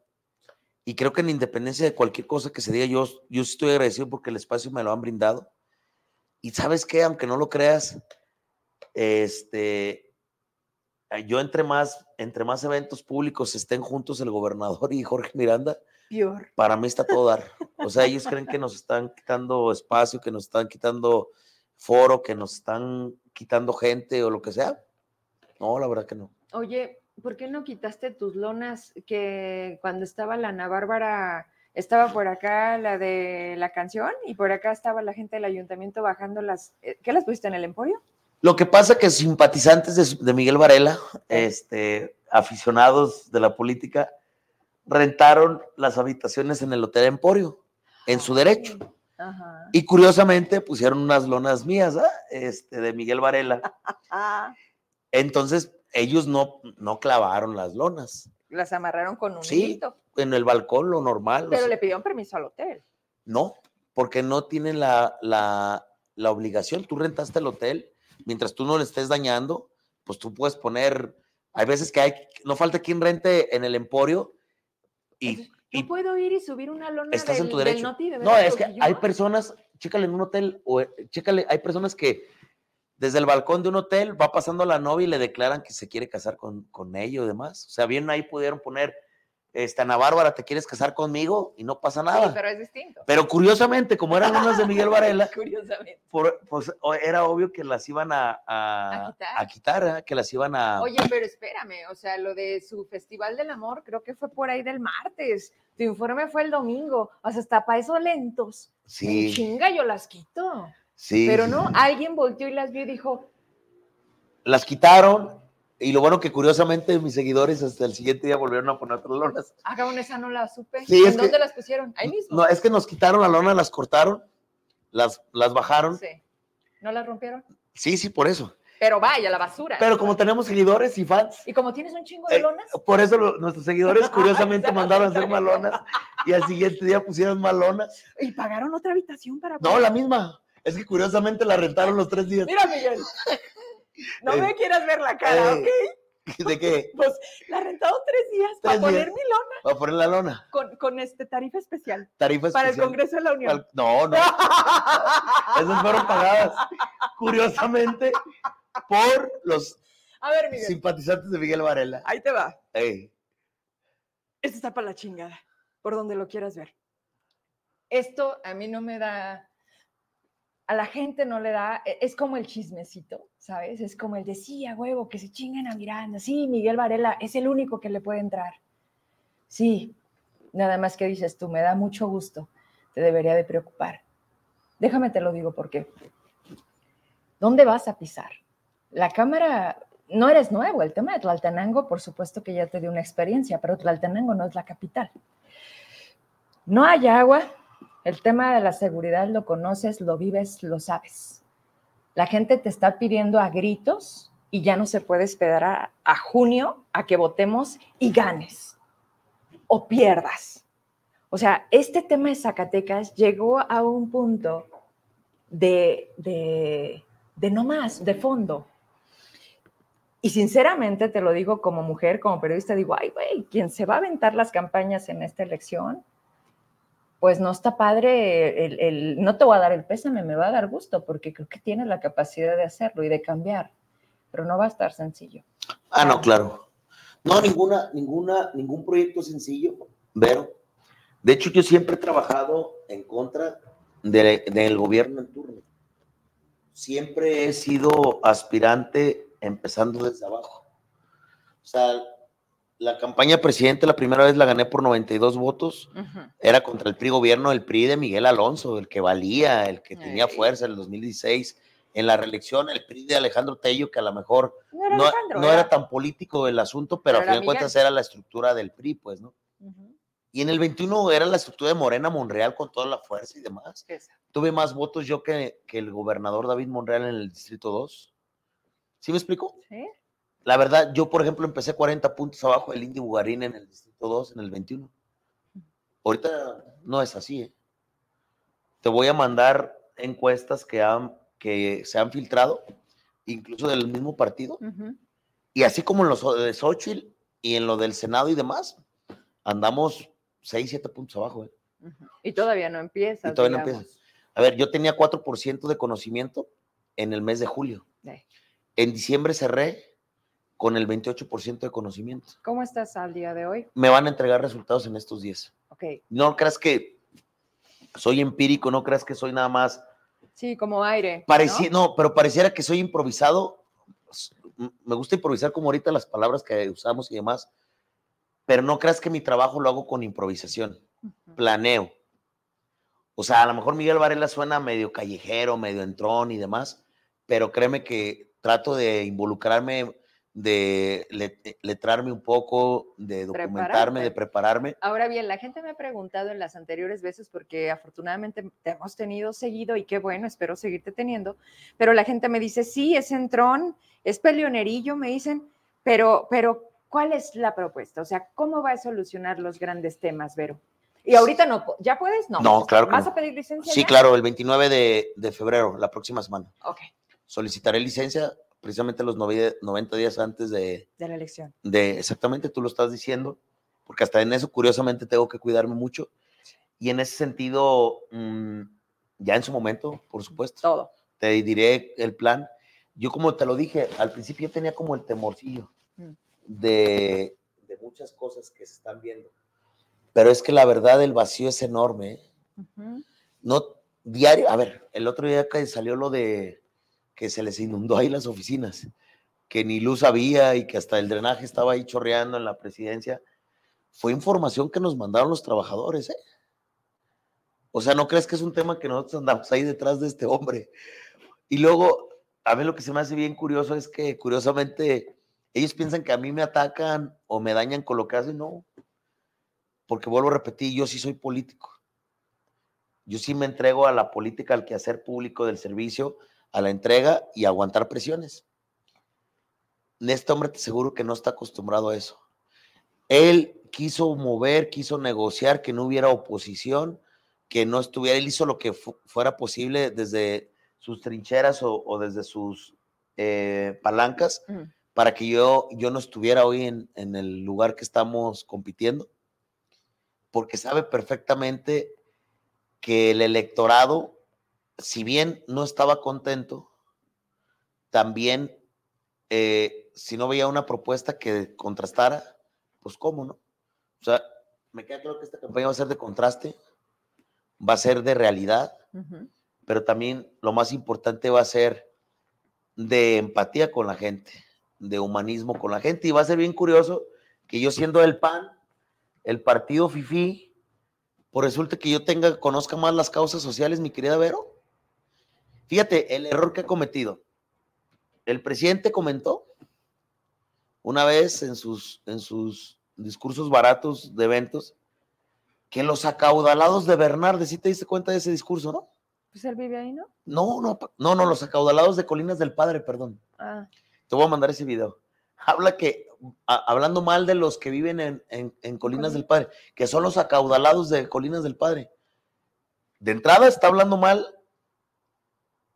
Y creo que en independencia de cualquier cosa que se diga, yo, yo estoy agradecido porque el espacio me lo han brindado. Y sabes qué, aunque no lo creas, este, yo entre más, entre más eventos públicos estén juntos el gobernador y Jorge Miranda, para mí está todo dar. (laughs) O sea, ellos creen que nos están quitando espacio, que nos están quitando foro, que nos están quitando gente o lo que sea. No, la verdad que no. Oye, ¿por qué no quitaste tus lonas que cuando estaba la Ana Bárbara estaba por acá la de la canción y por acá estaba la gente del ayuntamiento bajando las... eh, ¿Qué las pusiste en el emporio? Lo que pasa que simpatizantes de, de Miguel Varela, este, aficionados de la política, rentaron las habitaciones en el Hotel Emporio, en su derecho. Ajá. Y curiosamente pusieron unas lonas mías, ¿eh? este, de Miguel Varela. (laughs) Entonces, ellos no, no clavaron las lonas. Las amarraron con un Sí, hilito, en el balcón, lo normal. o pero sea, le pidieron permiso al hotel. No, porque no tienen la, la, la obligación. Tú rentaste el hotel, mientras tú no le estés dañando, pues tú puedes poner. Hay veces que hay, no falta quien rente en el emporio y, Yo y puedo ir y subir una lona estás del, en tu derecho. Noti de No, es que Trujillo? hay personas, chécale en un hotel, o chécale, hay personas que desde el balcón de un hotel va pasando la novia y le declaran que se quiere casar con, con ella y demás. O sea, bien ahí pudieron poner, este, Ana Bárbara, ¿te quieres casar conmigo? Y no pasa nada. Sí, pero es distinto. Pero curiosamente, como eran unas de Miguel Varela, (laughs) Curiosamente. por- pues era obvio que las iban a, ¿A a, quitar? a quitar, ¿eh? que las iban a... Oye, pero espérame, o sea, lo de su Festival del Amor creo que fue por ahí del martes. Tu informe fue el domingo. O sea, hasta para eso lentos. En sí, Chinga, yo las quito. sí. Pero no, alguien volteó y las vio y dijo, Las quitaron y lo bueno que curiosamente mis seguidores hasta el siguiente día volvieron a poner otras lonas. ah, cabrón, esa no la supe. Sí, ¿En que- dónde las pusieron? Ahí mismo. No, es que nos quitaron la lona, las cortaron, las, las bajaron. Sí. ¿No las rompieron? Sí, sí, por eso. Pero vaya, la basura. Pero como tenemos seguidores y fans, Y como tienes un chingo de eh, lonas, por eso lo- nuestros seguidores (laughs) curiosamente mandaron a hacer mandaron. más lonas y al siguiente día pusieron más lonas. y pagaron otra habitación para. No, la misma. Es que curiosamente la rentaron los tres días. Mira, Miguel. (laughs) No Eh, me quieras ver la cara, eh, ¿ok? (laughs) ¿De qué? (laughs) Pues la he rentado tres días para poner mi lona Va a poner la lona. con, con este tarifa especial Tarifa para el especial. Congreso de la Unión. Al- No, no. (laughs) Esas fueron pagadas curiosamente por los A ver, Miguel, simpatizantes de Miguel Varela. ahí te va. Ey, Esto está para la chingada, por donde lo quieras ver. Esto a mí no me da, a la gente no le da, e- es como el chismecito, ¿sabes? Es como el decía, huevo, que se chingan a Miranda. Sí, Miguel Varela es el único que le puede entrar. Sí, nada más que dices tú, me da mucho gusto, te debería de preocupar. Déjame te lo digo porque, ¿dónde vas a pisar? la Cámara, no eres nuevo, el tema de Tlaltenango, por supuesto que ya te dio una experiencia, pero Tlaltenango no es la capital. No hay agua, el tema de la seguridad lo conoces, lo vives, lo sabes. La gente te está pidiendo a gritos y ya no se puede esperar a, junio a que votemos y ganes o pierdas. O sea, este tema de Zacatecas llegó a un punto de, de, de no más, de fondo. Y sinceramente te lo digo como mujer, como periodista, digo, ay, güey, quien se va a aventar las campañas en esta elección, pues no está padre, el, el, no te voy a dar el pésame, me va a dar gusto, porque creo que tiene la capacidad de hacerlo y de cambiar, pero no va a estar sencillo. Ah, no, claro. No, ninguna, ninguna, ningún proyecto sencillo, Vero. De hecho, yo siempre he trabajado en contra de, del gobierno en turno. Siempre he sido aspirante empezando desde abajo. O sea, la campaña presidente la primera vez la gané por 92 votos. Uh -huh. Era contra el PRI gobierno, el PRI de Miguel Alonso, el que valía, el que tenía fuerza en el 2016. En la reelección, el PRI de Alejandro Tello, que a lo mejor no era, no, era, tan político el asunto, pero, pero a fin de cuentas era la estructura del PRI, pues, ¿no? Uh -huh. Y en el 21 era la estructura de Morena Monreal con toda la fuerza y demás. Esa. Tuve más votos yo que, que, el gobernador David Monreal en el Distrito 2. ¿Sí me explico? Sí. La verdad, yo, por ejemplo, empecé 40 puntos abajo del Indy Bugarín en el Distrito 2, en el 21. Ahorita no es así. ¿eh? Te voy a mandar encuestas que, han, que se han filtrado, incluso del mismo partido. Uh -huh. Y así como en los de Xochitl y en lo del Senado y demás, andamos 6, 7 puntos abajo. ¿eh? Uh -huh. Y todavía no empieza. Y todavía digamos. no empieza. A ver, yo tenía 4% de conocimiento en el mes de julio. Sí. En diciembre cerré con el 28% de conocimiento. ¿Cómo estás al día de hoy? Me van a entregar resultados en estos días. Ok. No creas que soy empírico, no creas que soy nada más. Sí, como aire. Pareci ¿no? no, pero pareciera que soy improvisado. Me gusta improvisar como ahorita las palabras que usamos y demás, pero no creas que mi trabajo lo hago con improvisación. Uh -huh. Planeo. O sea, a lo mejor Miguel Varela suena medio callejero, medio entrón y demás, pero créeme que trato de involucrarme, de letrarme un poco, de documentarme, Prepararte. de prepararme. Ahora bien, la gente me ha preguntado en las anteriores veces, porque afortunadamente te hemos tenido seguido y qué bueno, espero seguirte teniendo, pero la gente me dice, sí, es entrón, es peleonerillo, me dicen, pero, pero, ¿cuál es la propuesta? O sea, ¿cómo va a solucionar los grandes temas, Vero? Y ahorita no, ¿ya puedes? No. No, claro. ¿Vas no. a pedir licencia? Sí, ya? claro, el 29 de, de, febrero, la próxima semana. Ok. Solicitaré licencia precisamente los 90 días antes de... De la elección. De, exactamente, tú lo estás diciendo, porque hasta en eso, curiosamente, tengo que cuidarme mucho. Y en ese sentido, mmm, ya en su momento, por supuesto. Todo. Te diré el plan. Yo, como te lo dije, al principio tenía como el temorcillo mm. de, de muchas cosas que se están viendo pero es que la verdad el vacío es enorme. Uh -huh. No diario, a ver, el otro día que salió lo de que se les inundó ahí las oficinas, que ni luz había y que hasta el drenaje estaba ahí chorreando en la presidencia, fue información que nos mandaron los trabajadores, ¿eh? O sea, no crees que es un tema que nosotros andamos ahí detrás de este hombre. Y luego, a mí lo que se me hace bien curioso es que, curiosamente, ellos piensan que a mí me atacan o me dañan con lo que hacen, no porque vuelvo a repetir, yo sí soy político. Yo sí me entrego a la política, al quehacer público del servicio, a la entrega y aguantar presiones. Este hombre te aseguro que no está acostumbrado a eso. Él quiso mover, quiso negociar, que no hubiera oposición, que no estuviera, él hizo lo que fu fuera posible desde sus trincheras o, o desde sus eh, palancas mm. para que yo, yo no estuviera hoy en, en el lugar que estamos compitiendo porque sabe perfectamente que el electorado, si bien no estaba contento, también eh, si no veía una propuesta que contrastara, pues cómo, ¿no? O sea, me queda claro que esta campaña va a ser de contraste, va a ser de realidad, uh -huh. pero también lo más importante va a ser de empatía con la gente, de humanismo con la gente, y va a ser bien curioso que yo siendo el PAN, el partido FIFI, por resulta que yo tenga, conozca más las causas sociales, mi querida Vero. Fíjate, el error que ha cometido. el presidente comentó una vez en sus, en sus discursos baratos de eventos que los acaudalados de Bernardes, ¿sí te diste cuenta de ese discurso, no? Pues él vive ahí, ¿no? No, no, no, no, los acaudalados de Colinas del Padre, perdón. Ah, Te voy a mandar ese video. Habla que, a- hablando mal de los que viven en, en- en Colinas del Padre, que son los acaudalados de Colinas del Padre. De entrada está hablando mal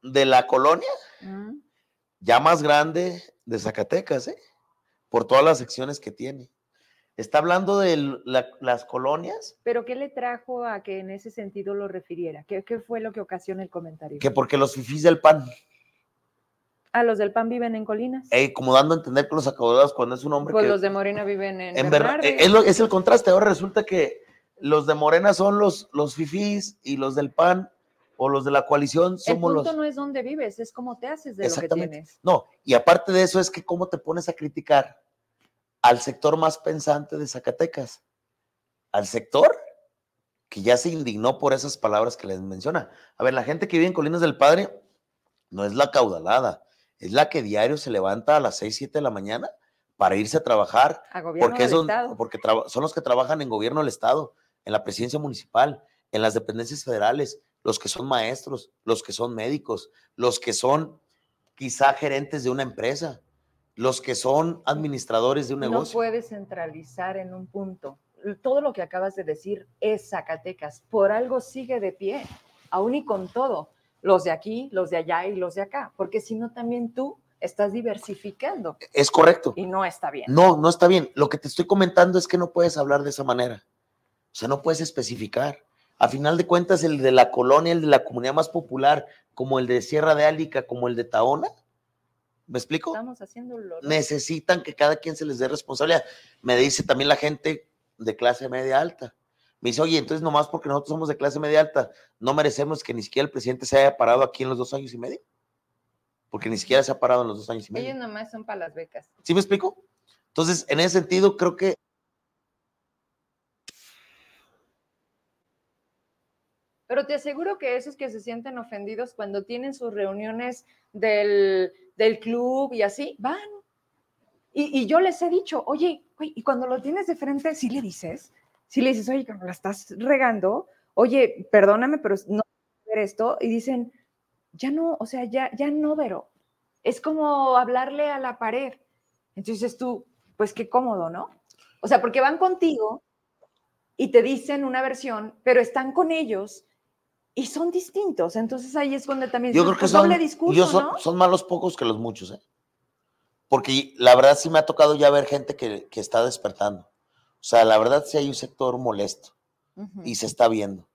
de la colonia mm. ya más grande de Zacatecas, ¿eh? por todas las secciones que tiene. Está hablando de la- las colonias, Pero ¿qué le trajo a que en ese sentido lo refiriera? ¿Qué, qué fue lo que ocasiona el comentario? que porque los fifís del PAN, Ah, los del PAN viven en Colinas. eh, como dando a entender que los acaudalados cuando es un hombre pues que... los de Morena viven en, En verdad, Bernardes. eh, es, lo- es el contraste. Ahora resulta que los de Morena son los, los fifís y los del PAN o los de la coalición El somos punto los. no es dónde vives, es cómo te haces de lo que tienes. No, y aparte de eso es que cómo te pones a criticar al sector más pensante de Zacatecas, al sector que ya se indignó por esas palabras que les menciona. A ver, la gente que vive en Colinas del Padre no es la caudalada, es la que diario se levanta a las 6, 7 de la mañana para irse a trabajar A gobierno porque, del Estado. porque son los que trabajan en gobierno del Estado, en la presidencia municipal, en las dependencias federales, los que son maestros, los que son médicos, los que son quizá gerentes de una empresa, los que son administradores de un No negocio. puedes centralizar en un punto. Todo lo que acabas de decir es Zacatecas. Por algo sigue de pie, aún y con todo. Los de aquí, los de allá y los de acá. Porque si no, también tú estás diversificando Es correcto. y no está bien. No, no está bien. Lo que te estoy comentando es que no puedes hablar de esa manera. O sea, no puedes especificar. A final de cuentas, el de la colonia, el de la comunidad más popular, como el de Sierra de Álica, como el de Taona, ¿me explico? Estamos necesitan que cada quien se les dé responsabilidad. Me dice también la gente de clase media alta. Me dice, oye, entonces nomás porque nosotros somos de clase media alta, no merecemos que ni siquiera el presidente se haya parado aquí en los dos años y medio. Porque ni siquiera se ha parado en los dos años y medio. Ellos nomás son para las becas. ¿Sí me explico? Entonces, en ese sentido, creo que Pero te aseguro que esos que se sienten ofendidos cuando tienen sus reuniones del, del club y así, van. Y, yo les he dicho, oye, y cuando lo tienes de frente, sí le dices, sí le dices, oye, cuando la estás regando, oye, perdóname, pero no ver esto. Y dicen, ya no, o sea, ya, ya no, Vero. Es como hablarle a la pared. Entonces tú, pues qué cómodo, ¿no? O sea, porque van contigo y te dicen una versión, pero están con ellos y son distintos. Entonces ahí es donde también yo creo que pues, son, doble discurso, yo son, ¿no? son más los pocos que los muchos, ¿eh? Porque la verdad sí me ha tocado ya ver gente que, que está despertando. O sea, la verdad sí hay un sector molesto y se está viendo.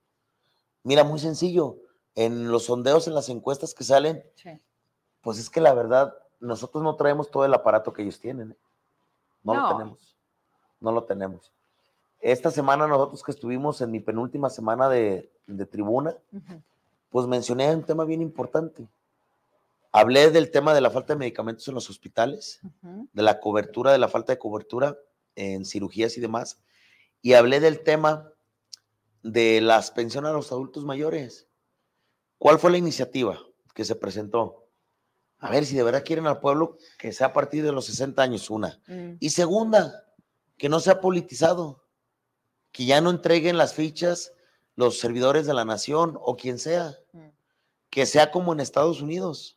Mira, muy sencillo, en los sondeos, en las encuestas que salen, Sí. pues es que la verdad, nosotros no traemos todo el aparato que ellos tienen. ¿eh? No, No. lo tenemos. No lo tenemos. Esta semana nosotros que estuvimos en mi penúltima semana de, de tribuna, Ujú. pues mencioné un tema bien importante. Hablé del tema de la falta de medicamentos en los hospitales, Ujú. de la cobertura, de la falta de cobertura en cirugías y demás. Y hablé del tema de las pensiones a los adultos mayores. ¿Cuál fue la iniciativa que se presentó? A ver si de verdad quieren al pueblo que sea a partir de los 60 años, una. Mm. Y segunda, que no sea politizado, que ya no entreguen las fichas los servidores de la nación o quien sea, Mm. que sea como en Estados Unidos.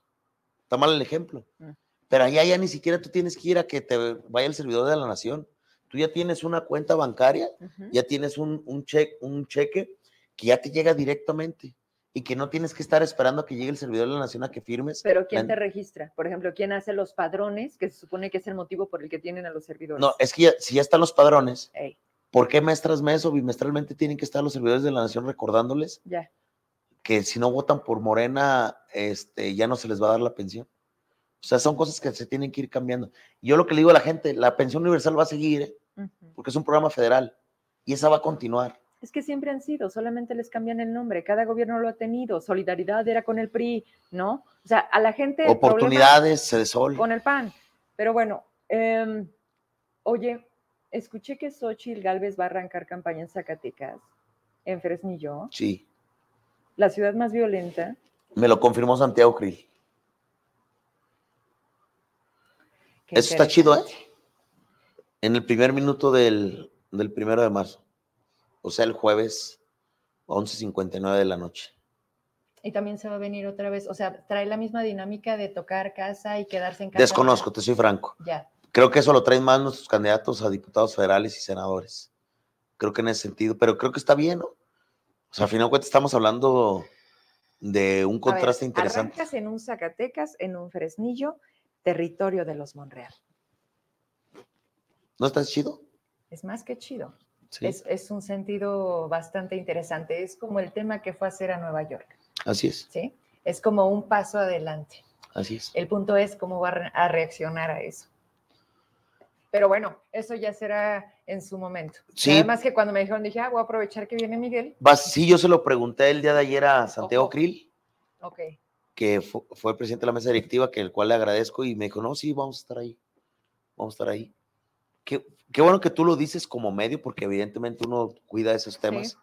Está mal el ejemplo. Mm. Pero allá ya ni siquiera tú tienes que ir a que te vaya el servidor de la nación. Tú ya tienes una cuenta bancaria, ya tienes un, un, cheque, un cheque que ya te llega directamente y que no tienes que estar esperando a que llegue el servidor de la nación a que firmes. Pero ¿quién te registra? Por ejemplo, ¿quién hace los padrones, que se supone que es el motivo por el que tienen a los servidores? No, es que ya- si ya están los padrones, Ey, ¿por qué mes tras mes o bimestralmente tienen que estar los servidores de la nación recordándoles que si no votan por Morena, este, ya no se les va a dar la pensión? O sea, son cosas que se tienen que ir cambiando. Yo lo que le digo a la gente, la pensión universal va a seguir, ¿eh? Ujú. porque es un programa federal y esa va a continuar. Es que siempre han sido, solamente les cambian el nombre. Cada gobierno lo ha tenido. Solidaridad era con el PRI, ¿no? O sea, a la gente. Oportunidades, de sol. con el PAN. Pero bueno, em, oye, escuché que Xochitl Galvez va a arrancar campaña en Zacatecas, en Fresnillo, Sí, la ciudad más violenta. me lo confirmó Santiago Krill. Qué Eso está chido, ¿eh? En el primer minuto del, del primero de marzo. O sea, el jueves 11.59 de la noche. Y también se va a venir otra vez, o sea, trae la misma dinámica de tocar casa y quedarse en casa. Desconozco, te soy franco. Ya. Creo que eso lo traen más nuestros candidatos a diputados federales y senadores. Creo que en ese sentido, pero creo que está bien, ¿no? O sea, al final de cuentas estamos hablando de un ver, contraste interesante. Arrancas en un Zacatecas, en un Fresnillo, territorio de los Monreal. ¿No está chido? Es más que chido. Sí, Es, es un sentido bastante interesante. Es como el tema que fue a hacer a Nueva York, así es, ¿sí? Es como un paso adelante. así es. El punto es cómo va a reaccionar a eso. Pero bueno, eso ya será en su momento. Sí. Además que cuando me dijeron, dije, ah, voy a aprovechar que viene Miguel. Vas- sí, yo se lo pregunté el día de ayer a Santiago Ojo. Krill, Ok. que fu- fue, el presidente de la mesa directiva, que el cual le agradezco, y me dijo, no, sí, vamos a estar ahí, vamos a estar ahí. Qué, qué bueno que tú lo dices como medio, porque evidentemente uno cuida esos temas,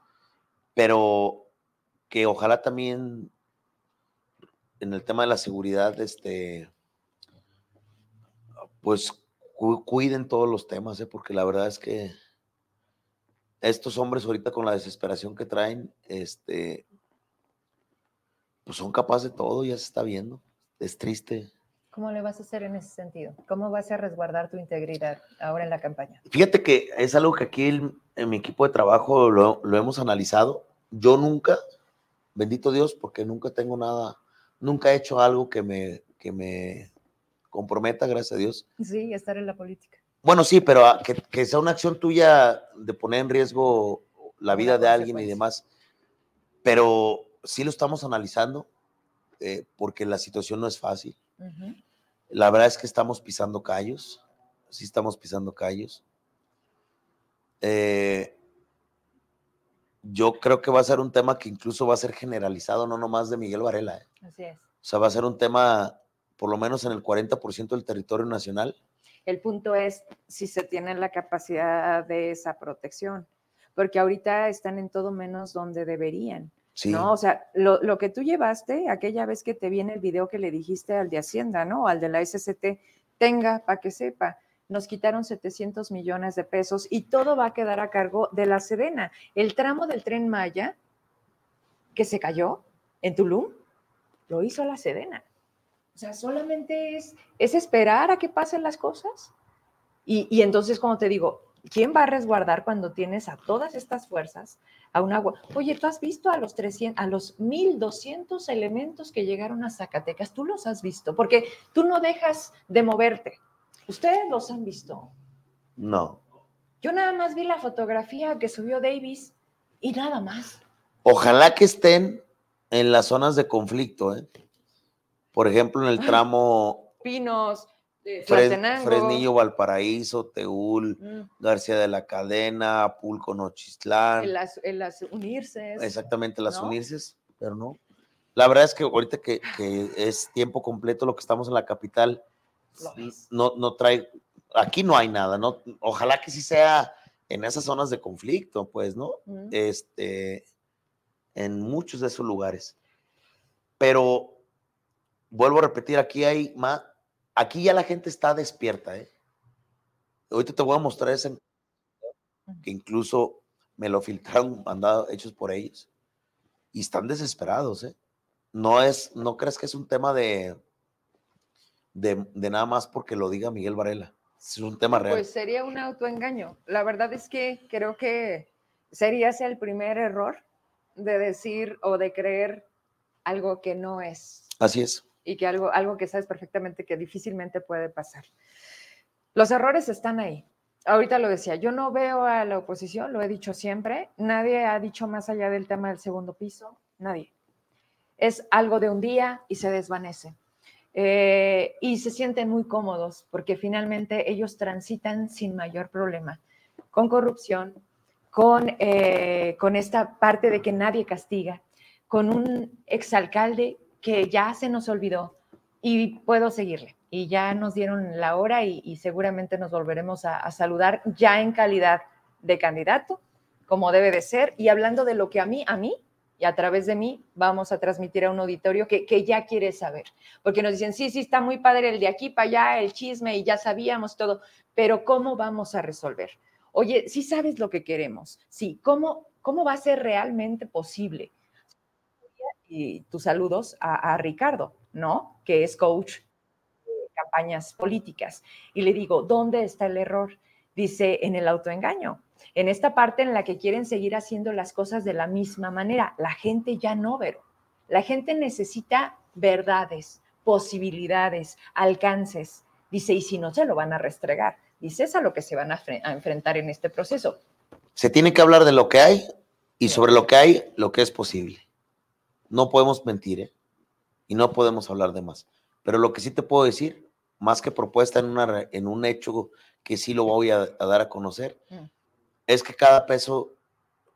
pero que ojalá también en el tema de la seguridad, este, pues cuiden todos los temas, ¿eh? porque la verdad es que estos hombres ahorita con la desesperación que traen, este, pues son capaces de todo, ya se está viendo. Es triste. ¿Cómo le vas a hacer en ese sentido? ¿Cómo vas a resguardar tu integridad ahora en la campaña? Fíjate que es algo que aquí el- en mi equipo de trabajo lo, lo hemos analizado. Yo nunca, bendito Dios, porque nunca tengo nada, nunca he hecho algo que me, que me comprometa, gracias a Dios. Sí, estar en la política. Bueno, sí, pero a- que, que sea una acción tuya de poner en riesgo la vida de alguien y demás. Pero sí lo estamos analizando eh, porque la situación no es fácil. Ujú. La verdad es que estamos pisando callos. Sí estamos pisando callos. Eh, yo creo que va a ser un tema que incluso va a ser generalizado, no nomás de Miguel Varela. ¿eh? Así es. O sea, va a ser un tema, por lo menos en el 40% del territorio nacional. El punto es si se tiene la capacidad de esa protección, porque ahorita están en todo menos donde deberían. Sí, ¿no? O sea, lo, lo que tú llevaste, aquella vez que te viene el video que le dijiste al de Hacienda, ¿no? Al de la SCT, tenga para que sepa, nos quitaron 700 millones de pesos y todo va a quedar a cargo de la Sedena. El tramo del tren Maya que se cayó en Tulum, lo hizo la Sedena. O sea, solamente es, es esperar a que pasen las cosas. Y, y entonces, como te digo, ¿quién va a resguardar cuando tienes a todas estas fuerzas a un agua? Oye, ¿tú has visto a los 300, a los 1200 elementos que llegaron a Zacatecas? ¿Tú los has visto? Porque tú no dejas de moverte. Ustedes los han visto. no. Yo nada más vi la fotografía que subió Davis y nada más. Ojalá que estén en las zonas de conflicto, ¿eh? Por ejemplo, en el Ay. tramo Pinos, eh, Fres-. Fresnillo, Valparaíso, Teúl, Mm, García de la Cadena, Pulco, Nochistlán, en las, en las unirse. exactamente las ¿no? unirses, pero no. La verdad es que ahorita que, que es tiempo completo lo que estamos en la capital, no, no trae, aquí no hay nada, ¿no? Ojalá que sí sea en esas zonas de conflicto, pues, ¿no? Mm. este, en muchos de esos lugares. Pero vuelvo a repetir, aquí hay más, aquí ya la gente está despierta, ¿eh? Ahorita te voy a mostrar ese que incluso me lo filtraron, mandado, hechos por ellos, y están desesperados, ¿eh? No es, no crees que es un tema de, de, de nada más porque lo diga Miguel Varela, es un tema real. Pues sería un autoengaño. La verdad es que creo que sería ese el primer error de decir o de creer algo que no es Así es. Y que algo, algo que sabes perfectamente que difícilmente puede pasar. Los errores están ahí. Ahorita lo decía, yo no veo a la oposición, lo he dicho siempre, nadie ha dicho más allá del tema del segundo piso, nadie. Es algo de un día y se desvanece. Eh, y se sienten muy cómodos porque finalmente ellos transitan sin mayor problema, con corrupción, con, eh, con esta parte de que nadie castiga, con un exalcalde que ya se nos olvidó y puedo seguirle. Y ya nos dieron la hora y, seguramente nos volveremos a, a saludar ya en calidad de candidato, como debe de ser. Y hablando de lo que a mí, a mí y a través de mí vamos a transmitir a un auditorio que, que, ya quiere saber. Porque nos dicen, sí, sí, está muy padre el de aquí para allá, el chisme y ya sabíamos todo, pero ¿cómo vamos a resolver? Oye, sí sabes lo que queremos, sí, ¿cómo, cómo va a ser realmente posible? Y tus saludos a, a Ricardo, ¿no? Que es coach de campañas políticas. Y le digo, ¿dónde está el error? Dice, en el autoengaño en esta parte en la que quieren seguir haciendo las cosas de la misma manera. La gente ya no, Vero. La gente necesita verdades, posibilidades, alcances. Dice, y si no, se lo van a restregar. Dice, es a lo que se van a, a enfrentar en este proceso. Se tiene que hablar de lo que hay y sobre lo que hay, lo que es posible. No podemos mentir, ¿eh? Y no podemos hablar de más. Pero lo que sí te puedo decir, más que propuesta en, una, en un hecho que sí lo voy a, a dar a conocer, mm es que cada peso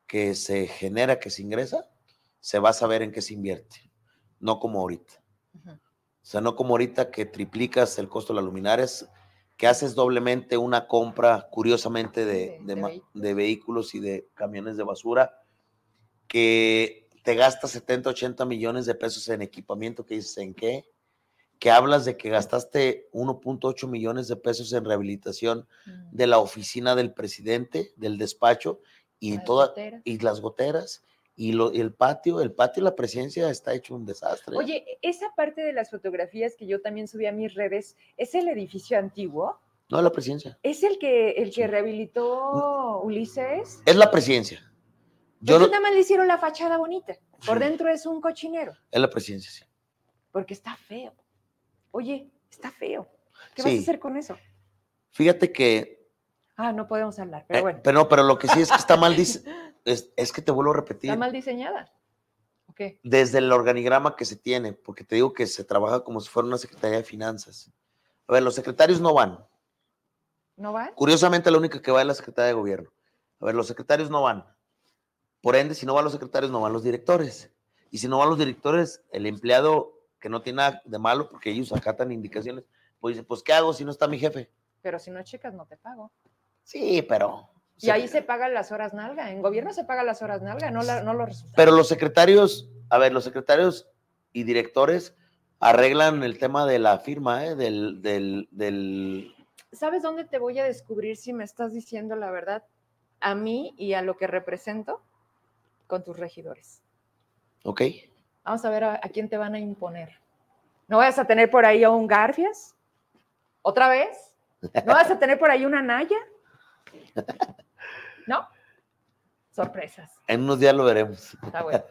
que se genera, que se ingresa, se va a saber en qué se invierte, no como ahorita. O sea, no como ahorita que triplicas el costo de las luminarias, que haces doblemente una compra, curiosamente, de, de, vehículos y de camiones de basura, que te gastas 70, 80 millones de pesos en equipamiento, que dices, ¿en qué? que hablas de que gastaste 1.8 millones de pesos en rehabilitación mm. de la oficina del presidente, del despacho y las toda goteras. y las goteras y, lo, y el patio, el patio, la presencia está hecho un desastre. Oye, esa parte de las fotografías que yo también subí a mis redes, ¿es el edificio antiguo? No, la presidencia. ¿Es el que, el que rehabilitó Ulises? Es la presidencia. Yo Entonces nada más le hicieron la fachada bonita. Por dentro es un cochinero. Es la presidencia, sí. Porque está feo oye, está feo. ¿Qué vas a hacer con eso? Fíjate que. Ah, no podemos hablar, pero eh, bueno. pero no, pero lo que sí es que está mal, (laughs) es, es que te vuelvo a repetir. Está mal diseñada. Okay. Desde el organigrama que se tiene, porque te digo que se trabaja como si fuera una Secretaría de Finanzas. A ver, los secretarios no van. ¿No van? Curiosamente, la única que va es la Secretaría de Gobierno. A ver, los secretarios no van. Por ende, si no van los secretarios, no van los directores. Y si no van los directores, el empleado que no tiene nada de malo porque ellos acatan indicaciones, pues dice, pues ¿qué hago si no está mi jefe? Pero si no checas, no te pago. Sí, pero... Y ahí se pagan las horas nalga. En gobierno se pagan las horas nalga, no, la, no los resultados. Pero los secretarios, a ver, los secretarios y directores arreglan el tema de la firma, ¿eh? Del, del, del... ¿Sabes dónde te voy a descubrir si me estás diciendo la verdad? A mí y a lo que represento con tus regidores. Ok. Vamos a ver a, quién te van a imponer. ¿No vas a tener por ahí a un Garfias? ¿Otra vez? ¿No vas a (laughs) tener por ahí una Naya? ¿No? Sorpresas. En unos días lo veremos. Está bueno.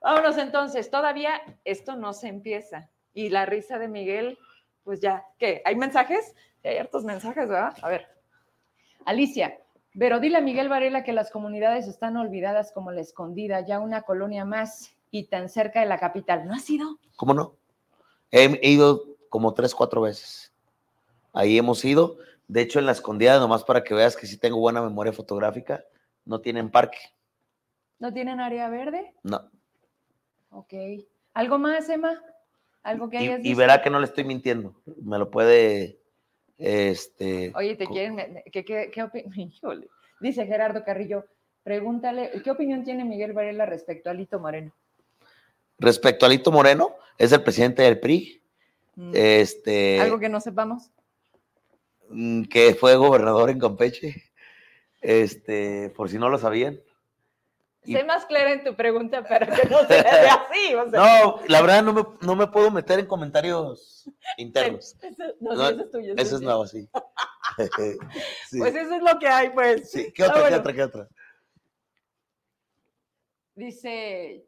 Vámonos entonces. Todavía esto no se empieza. Y la risa de Miguel, pues ya, ¿qué? ¿Hay mensajes? Hay hartos mensajes, ¿verdad? A ver. Alicia, pero dile a Miguel Varela que las comunidades están olvidadas como la escondida, ya una colonia más y tan cerca de la capital. ¿No has ido? ¿Cómo no? He, ido como tres, cuatro veces. Ahí hemos ido. De hecho, en la escondida, nomás para que veas que sí tengo buena memoria fotográfica, no tienen parque. ¿No tienen área verde? No. Ok. ¿Algo más, Emma? ¿Algo que hayas y, y verá que no le estoy mintiendo. Me lo puede. Este. Oye, ¿te quieren? ¿Qué, qué, qué (laughs) Dice Gerardo Carrillo, pregúntale, ¿qué opinión tiene Miguel Varela respecto a Lito Moreno? Respecto a Lito Moreno, es el presidente del PRI. Mm. Este, Algo que no sepamos. Mm, que fue gobernador en Campeche. Este, por si no lo sabían. Sé más clara en tu pregunta para que no se (laughs) vea así. No, la verdad no me, no me, puedo meter en comentarios internos. (laughs) Eso, no, eso es tuyo. Eso es nuevo, (laughs) sí. Pues eso es lo que hay, pues. Sí. ¿Qué otra, ¿qué otra, qué otra? Dice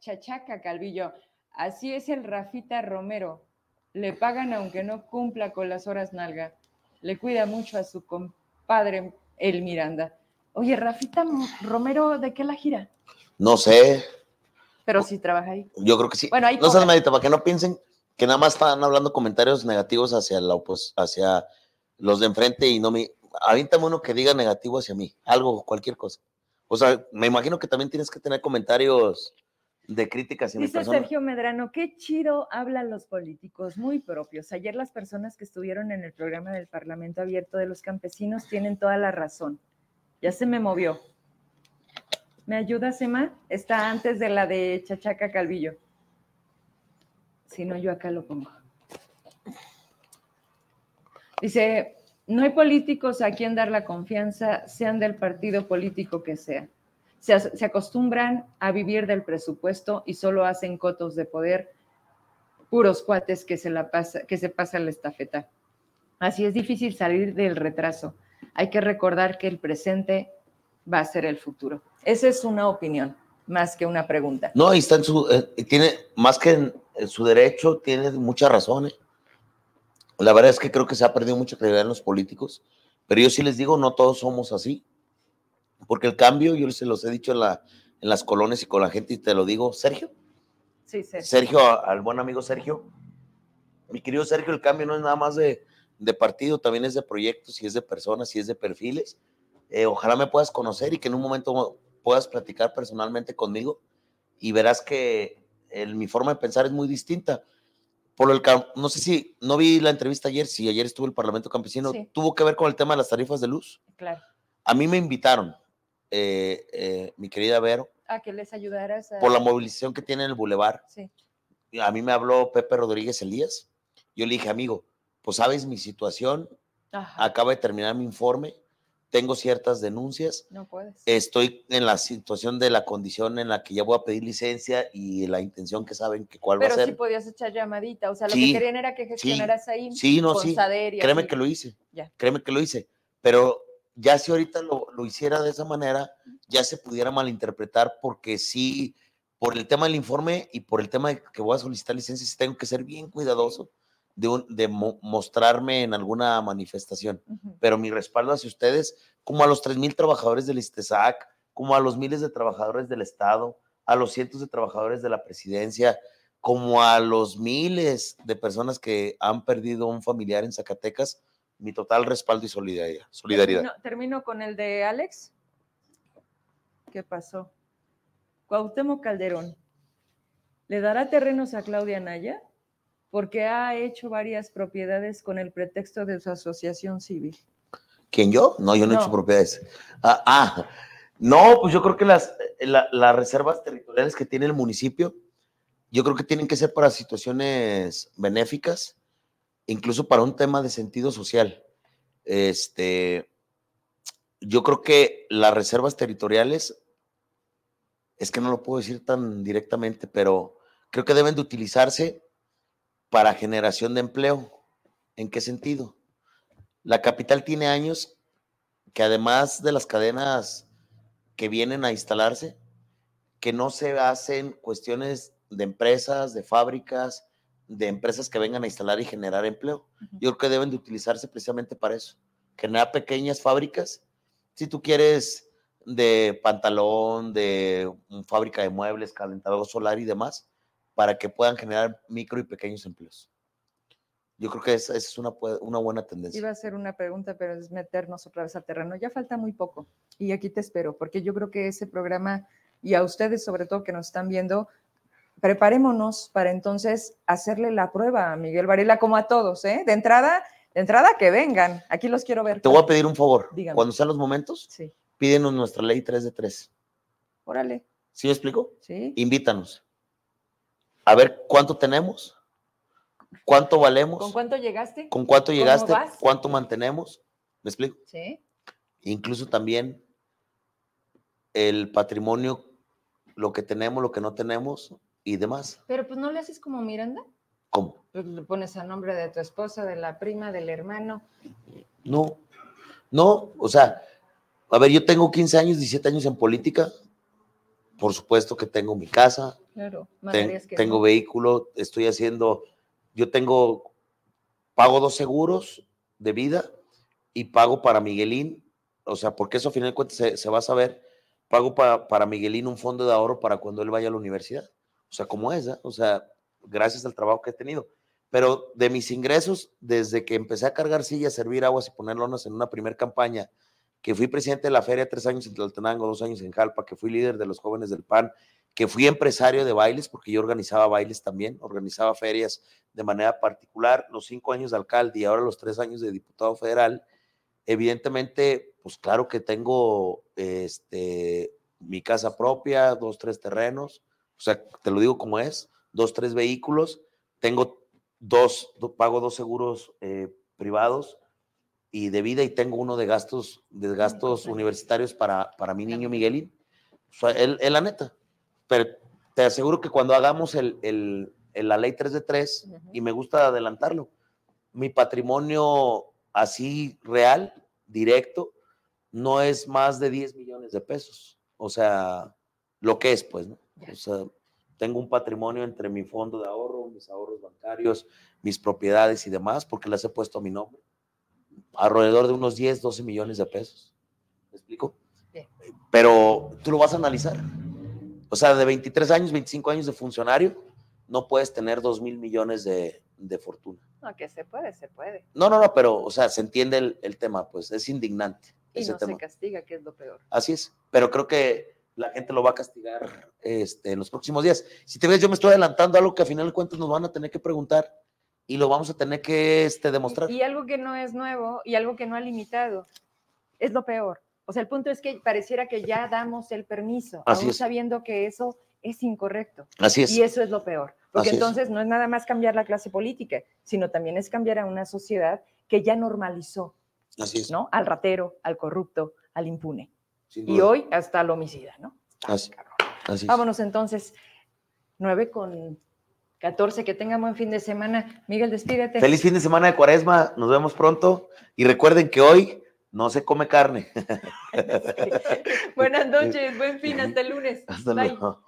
Chachaca Calvillo, así es el Rafita Romero. Le pagan aunque no cumpla con las horas nalga. Le cuida mucho a su compadre, el Miranda. Oye, Rafita Romero, ¿de qué la gira? No sé. Pero sí trabaja ahí. Yo creo que sí. Bueno, ahí no seas medita, para que no piensen que nada más están hablando comentarios negativos hacia la hacia los de enfrente y no me. Avíntame uno que diga negativo hacia mí. Algo, cualquier cosa. O sea, me imagino que también tienes que tener comentarios de críticas. Dice Sergio Medrano, qué chido hablan los políticos, muy propios. Ayer las personas que estuvieron en el programa del Parlamento Abierto de los Campesinos tienen toda la razón. Ya se me movió. ¿Me ayudas, Emma? Está antes de la de Chachaca Calvillo. Si no, yo acá lo pongo. Dice, no hay políticos a quien dar la confianza, sean del partido político que sea. Se, se, acostumbran a vivir del presupuesto y solo hacen cotos de poder, puros cuates que se, la pasa, que se pasan la estafeta. Así es difícil salir del retraso. Hay que recordar que el presente va a ser el futuro. Esa es una opinión, más que una pregunta. No, y está en su, eh, tiene, más que en, en, su derecho, tiene muchas razones. La verdad es que creo que se ha perdido mucha credibilidad en los políticos, pero yo sí les digo, no todos somos así, porque el cambio, yo se los he dicho en, la, en las colonias y con la gente, y te lo digo, Sergio. Sí, Sergio. Sergio, al buen amigo Sergio. Mi querido Sergio, el cambio no es nada más de, de partido, también es de proyectos, y es de personas, y es de perfiles. Eh, ojalá me puedas conocer y que en un momento puedas platicar personalmente conmigo y verás que el, mi forma de pensar es muy distinta. Por el, no sé si, no vi la entrevista ayer, si ayer estuvo el Parlamento Campesino, sí. tuvo que ver con el tema de las tarifas de luz. Claro. A mí me invitaron, eh, eh, mi querida Vero. A que les ayudaras. A... Por la movilización que tiene en el Boulevard. Sí. A mí me habló Pepe Rodríguez Elías. Yo le dije, amigo, pues sabes mi situación, Ajá. acaba de terminar mi informe, tengo ciertas denuncias. No puedes. Estoy en la situación de la condición en la que ya voy a pedir licencia y la intención que saben que cuál Pero va a ser. sí podías echar llamadita, o sea, lo Sí, que querían era que gestionaras sí, ahí. Sí, no, sí. Créeme así. que lo hice. Ya. Créeme que lo hice. Pero ya si ahorita lo, lo hiciera de esa manera, ya se pudiera malinterpretar porque sí, por el tema del informe y por el tema de que voy a solicitar licencia, sí tengo que ser bien cuidadoso de, un- de mo- mostrarme en alguna manifestación. Pero mi respaldo hacia ustedes, como a los 3.000 trabajadores del ISTESAC, como a los miles de trabajadores del Estado, a los cientos de trabajadores de la presidencia, como a los miles de personas que han perdido un familiar en Zacatecas, mi total respaldo y solidaridad. solidaridad. Termino, termino con el de Alex. ¿Qué pasó? Cuauhtémoc Calderón. ¿Le dará terrenos a Claudia Naya? Porque ha hecho varias propiedades con el pretexto de su asociación civil. ¿Quién yo? No, yo no, he hecho propiedades. Ah, ah, no, pues yo creo que las, la- las reservas territoriales que tiene el municipio, yo creo que tienen que ser para situaciones benéficas, incluso para un tema de sentido social. Este, yo creo que las reservas territoriales, es que no lo puedo decir tan directamente, pero creo que deben de utilizarse para generación de empleo. ¿En qué sentido? La capital tiene años que además de las cadenas que vienen a instalarse, que no se hacen cuestiones de empresas, de fábricas, de empresas que vengan a instalar y generar empleo. Yo creo que deben de utilizarse precisamente para eso. Generar pequeñas fábricas. Si tú quieres de pantalón, de fábrica de muebles, calentador solar y demás, para que puedan generar micro y pequeños empleos. Yo creo que esa, esa es una, buena tendencia. Iba a hacer una pregunta, pero es meternos otra vez a terreno. Ya falta muy poco y aquí te espero, porque yo creo que ese programa y a ustedes sobre todo que nos están viendo, preparémonos para entonces hacerle la prueba a Miguel Varela como a todos, ¿eh? De entrada, de entrada que vengan. Aquí los quiero ver. Te voy a pedir un favor. Dígame. Cuando sean los momentos, Sí, pídenos nuestra ley 3 de 3. órale, ¿Sí me explico? sí. Invítanos. A ver cuánto tenemos, cuánto valemos, ¿Con cuánto llegaste? con cuánto ¿Cómo llegaste, cuánto mantenemos. ¿Me explico? Sí. Incluso también el patrimonio, lo que tenemos, lo que no tenemos y demás. Pero pues no le haces como Miranda. ¿Cómo? Pues, Le pones a nombre de tu esposa, de la prima, del hermano. No, no, o sea, a ver, yo tengo 15 años, 17 años en política. Por supuesto que tengo mi casa, Claro, Ten- que tengo no. vehículo, estoy haciendo, yo tengo, pago dos seguros de vida y pago para Miguelín, o sea, porque eso a final de cuentas se, se va a saber, pago pa- para Miguelín un fondo de ahorro para cuando él vaya a la universidad, o sea, como es, ¿eh? o sea, gracias al trabajo que he tenido. Pero de mis ingresos, desde que empecé a cargar sillas, servir aguas y poner lonas en una primera campaña, que fui presidente de la feria tres años en Tlaltenango, dos años en Jalpa, que fui líder de los jóvenes del PAN, que fui empresario de bailes, porque yo organizaba bailes también, organizaba ferias de manera particular, los cinco años de alcalde y ahora los tres años de diputado federal, evidentemente, pues claro que tengo este, mi casa propia, dos, tres terrenos, o sea, te lo digo como es, dos, tres vehículos, tengo dos, pago dos seguros eh, privados y de vida y tengo uno de gastos, de gastos universitarios para, para mi niño Miguelín. O sea, es la neta. Pero te aseguro que cuando hagamos el, el, la ley 3 de 3, y me gusta adelantarlo, mi patrimonio así real, directo, no es más de 10 millones de pesos. O sea, lo que es, pues, ¿no? O sea, tengo un patrimonio entre mi fondo de ahorro, mis ahorros bancarios, mis propiedades y demás, porque las he puesto a mi nombre. Alrededor de unos 10, 12 millones de pesos. ¿Me explico? Pero tú lo vas a analizar. O sea, de 23 años, 25 años de funcionario, no puedes tener 2 mil millones de, de, fortuna. No, que se puede, se puede. No, no, no, pero, o sea, se entiende el, el tema, pues es indignante. Y no se castiga, que es lo peor. Así es, pero creo que la gente lo va a castigar este, en los próximos días. Si te ves, yo me estoy adelantando a algo que a final de cuentas nos van a tener que preguntar y lo vamos a tener que este, demostrar. Y, algo que no es nuevo y algo que no ha limitado, es lo peor. O sea, el punto es que pareciera que ya damos el permiso, aún sabiendo que eso es incorrecto. Así es. Y eso es lo peor. Porque entonces no es nada más cambiar la clase política, sino también es cambiar a una sociedad que ya normalizó. Así es. ¿no? Al ratero, al corrupto, al impune. Y hoy hasta el homicida, ¿no? Así, Vámonos entonces. 9 con 14, que tengan buen fin de semana. Miguel, despídete. Feliz fin de semana de cuaresma, nos vemos pronto. Y recuerden que hoy no se come carne. (laughs) Buenas (laughs) noches, buen fin, hasta el lunes. Hasta luego.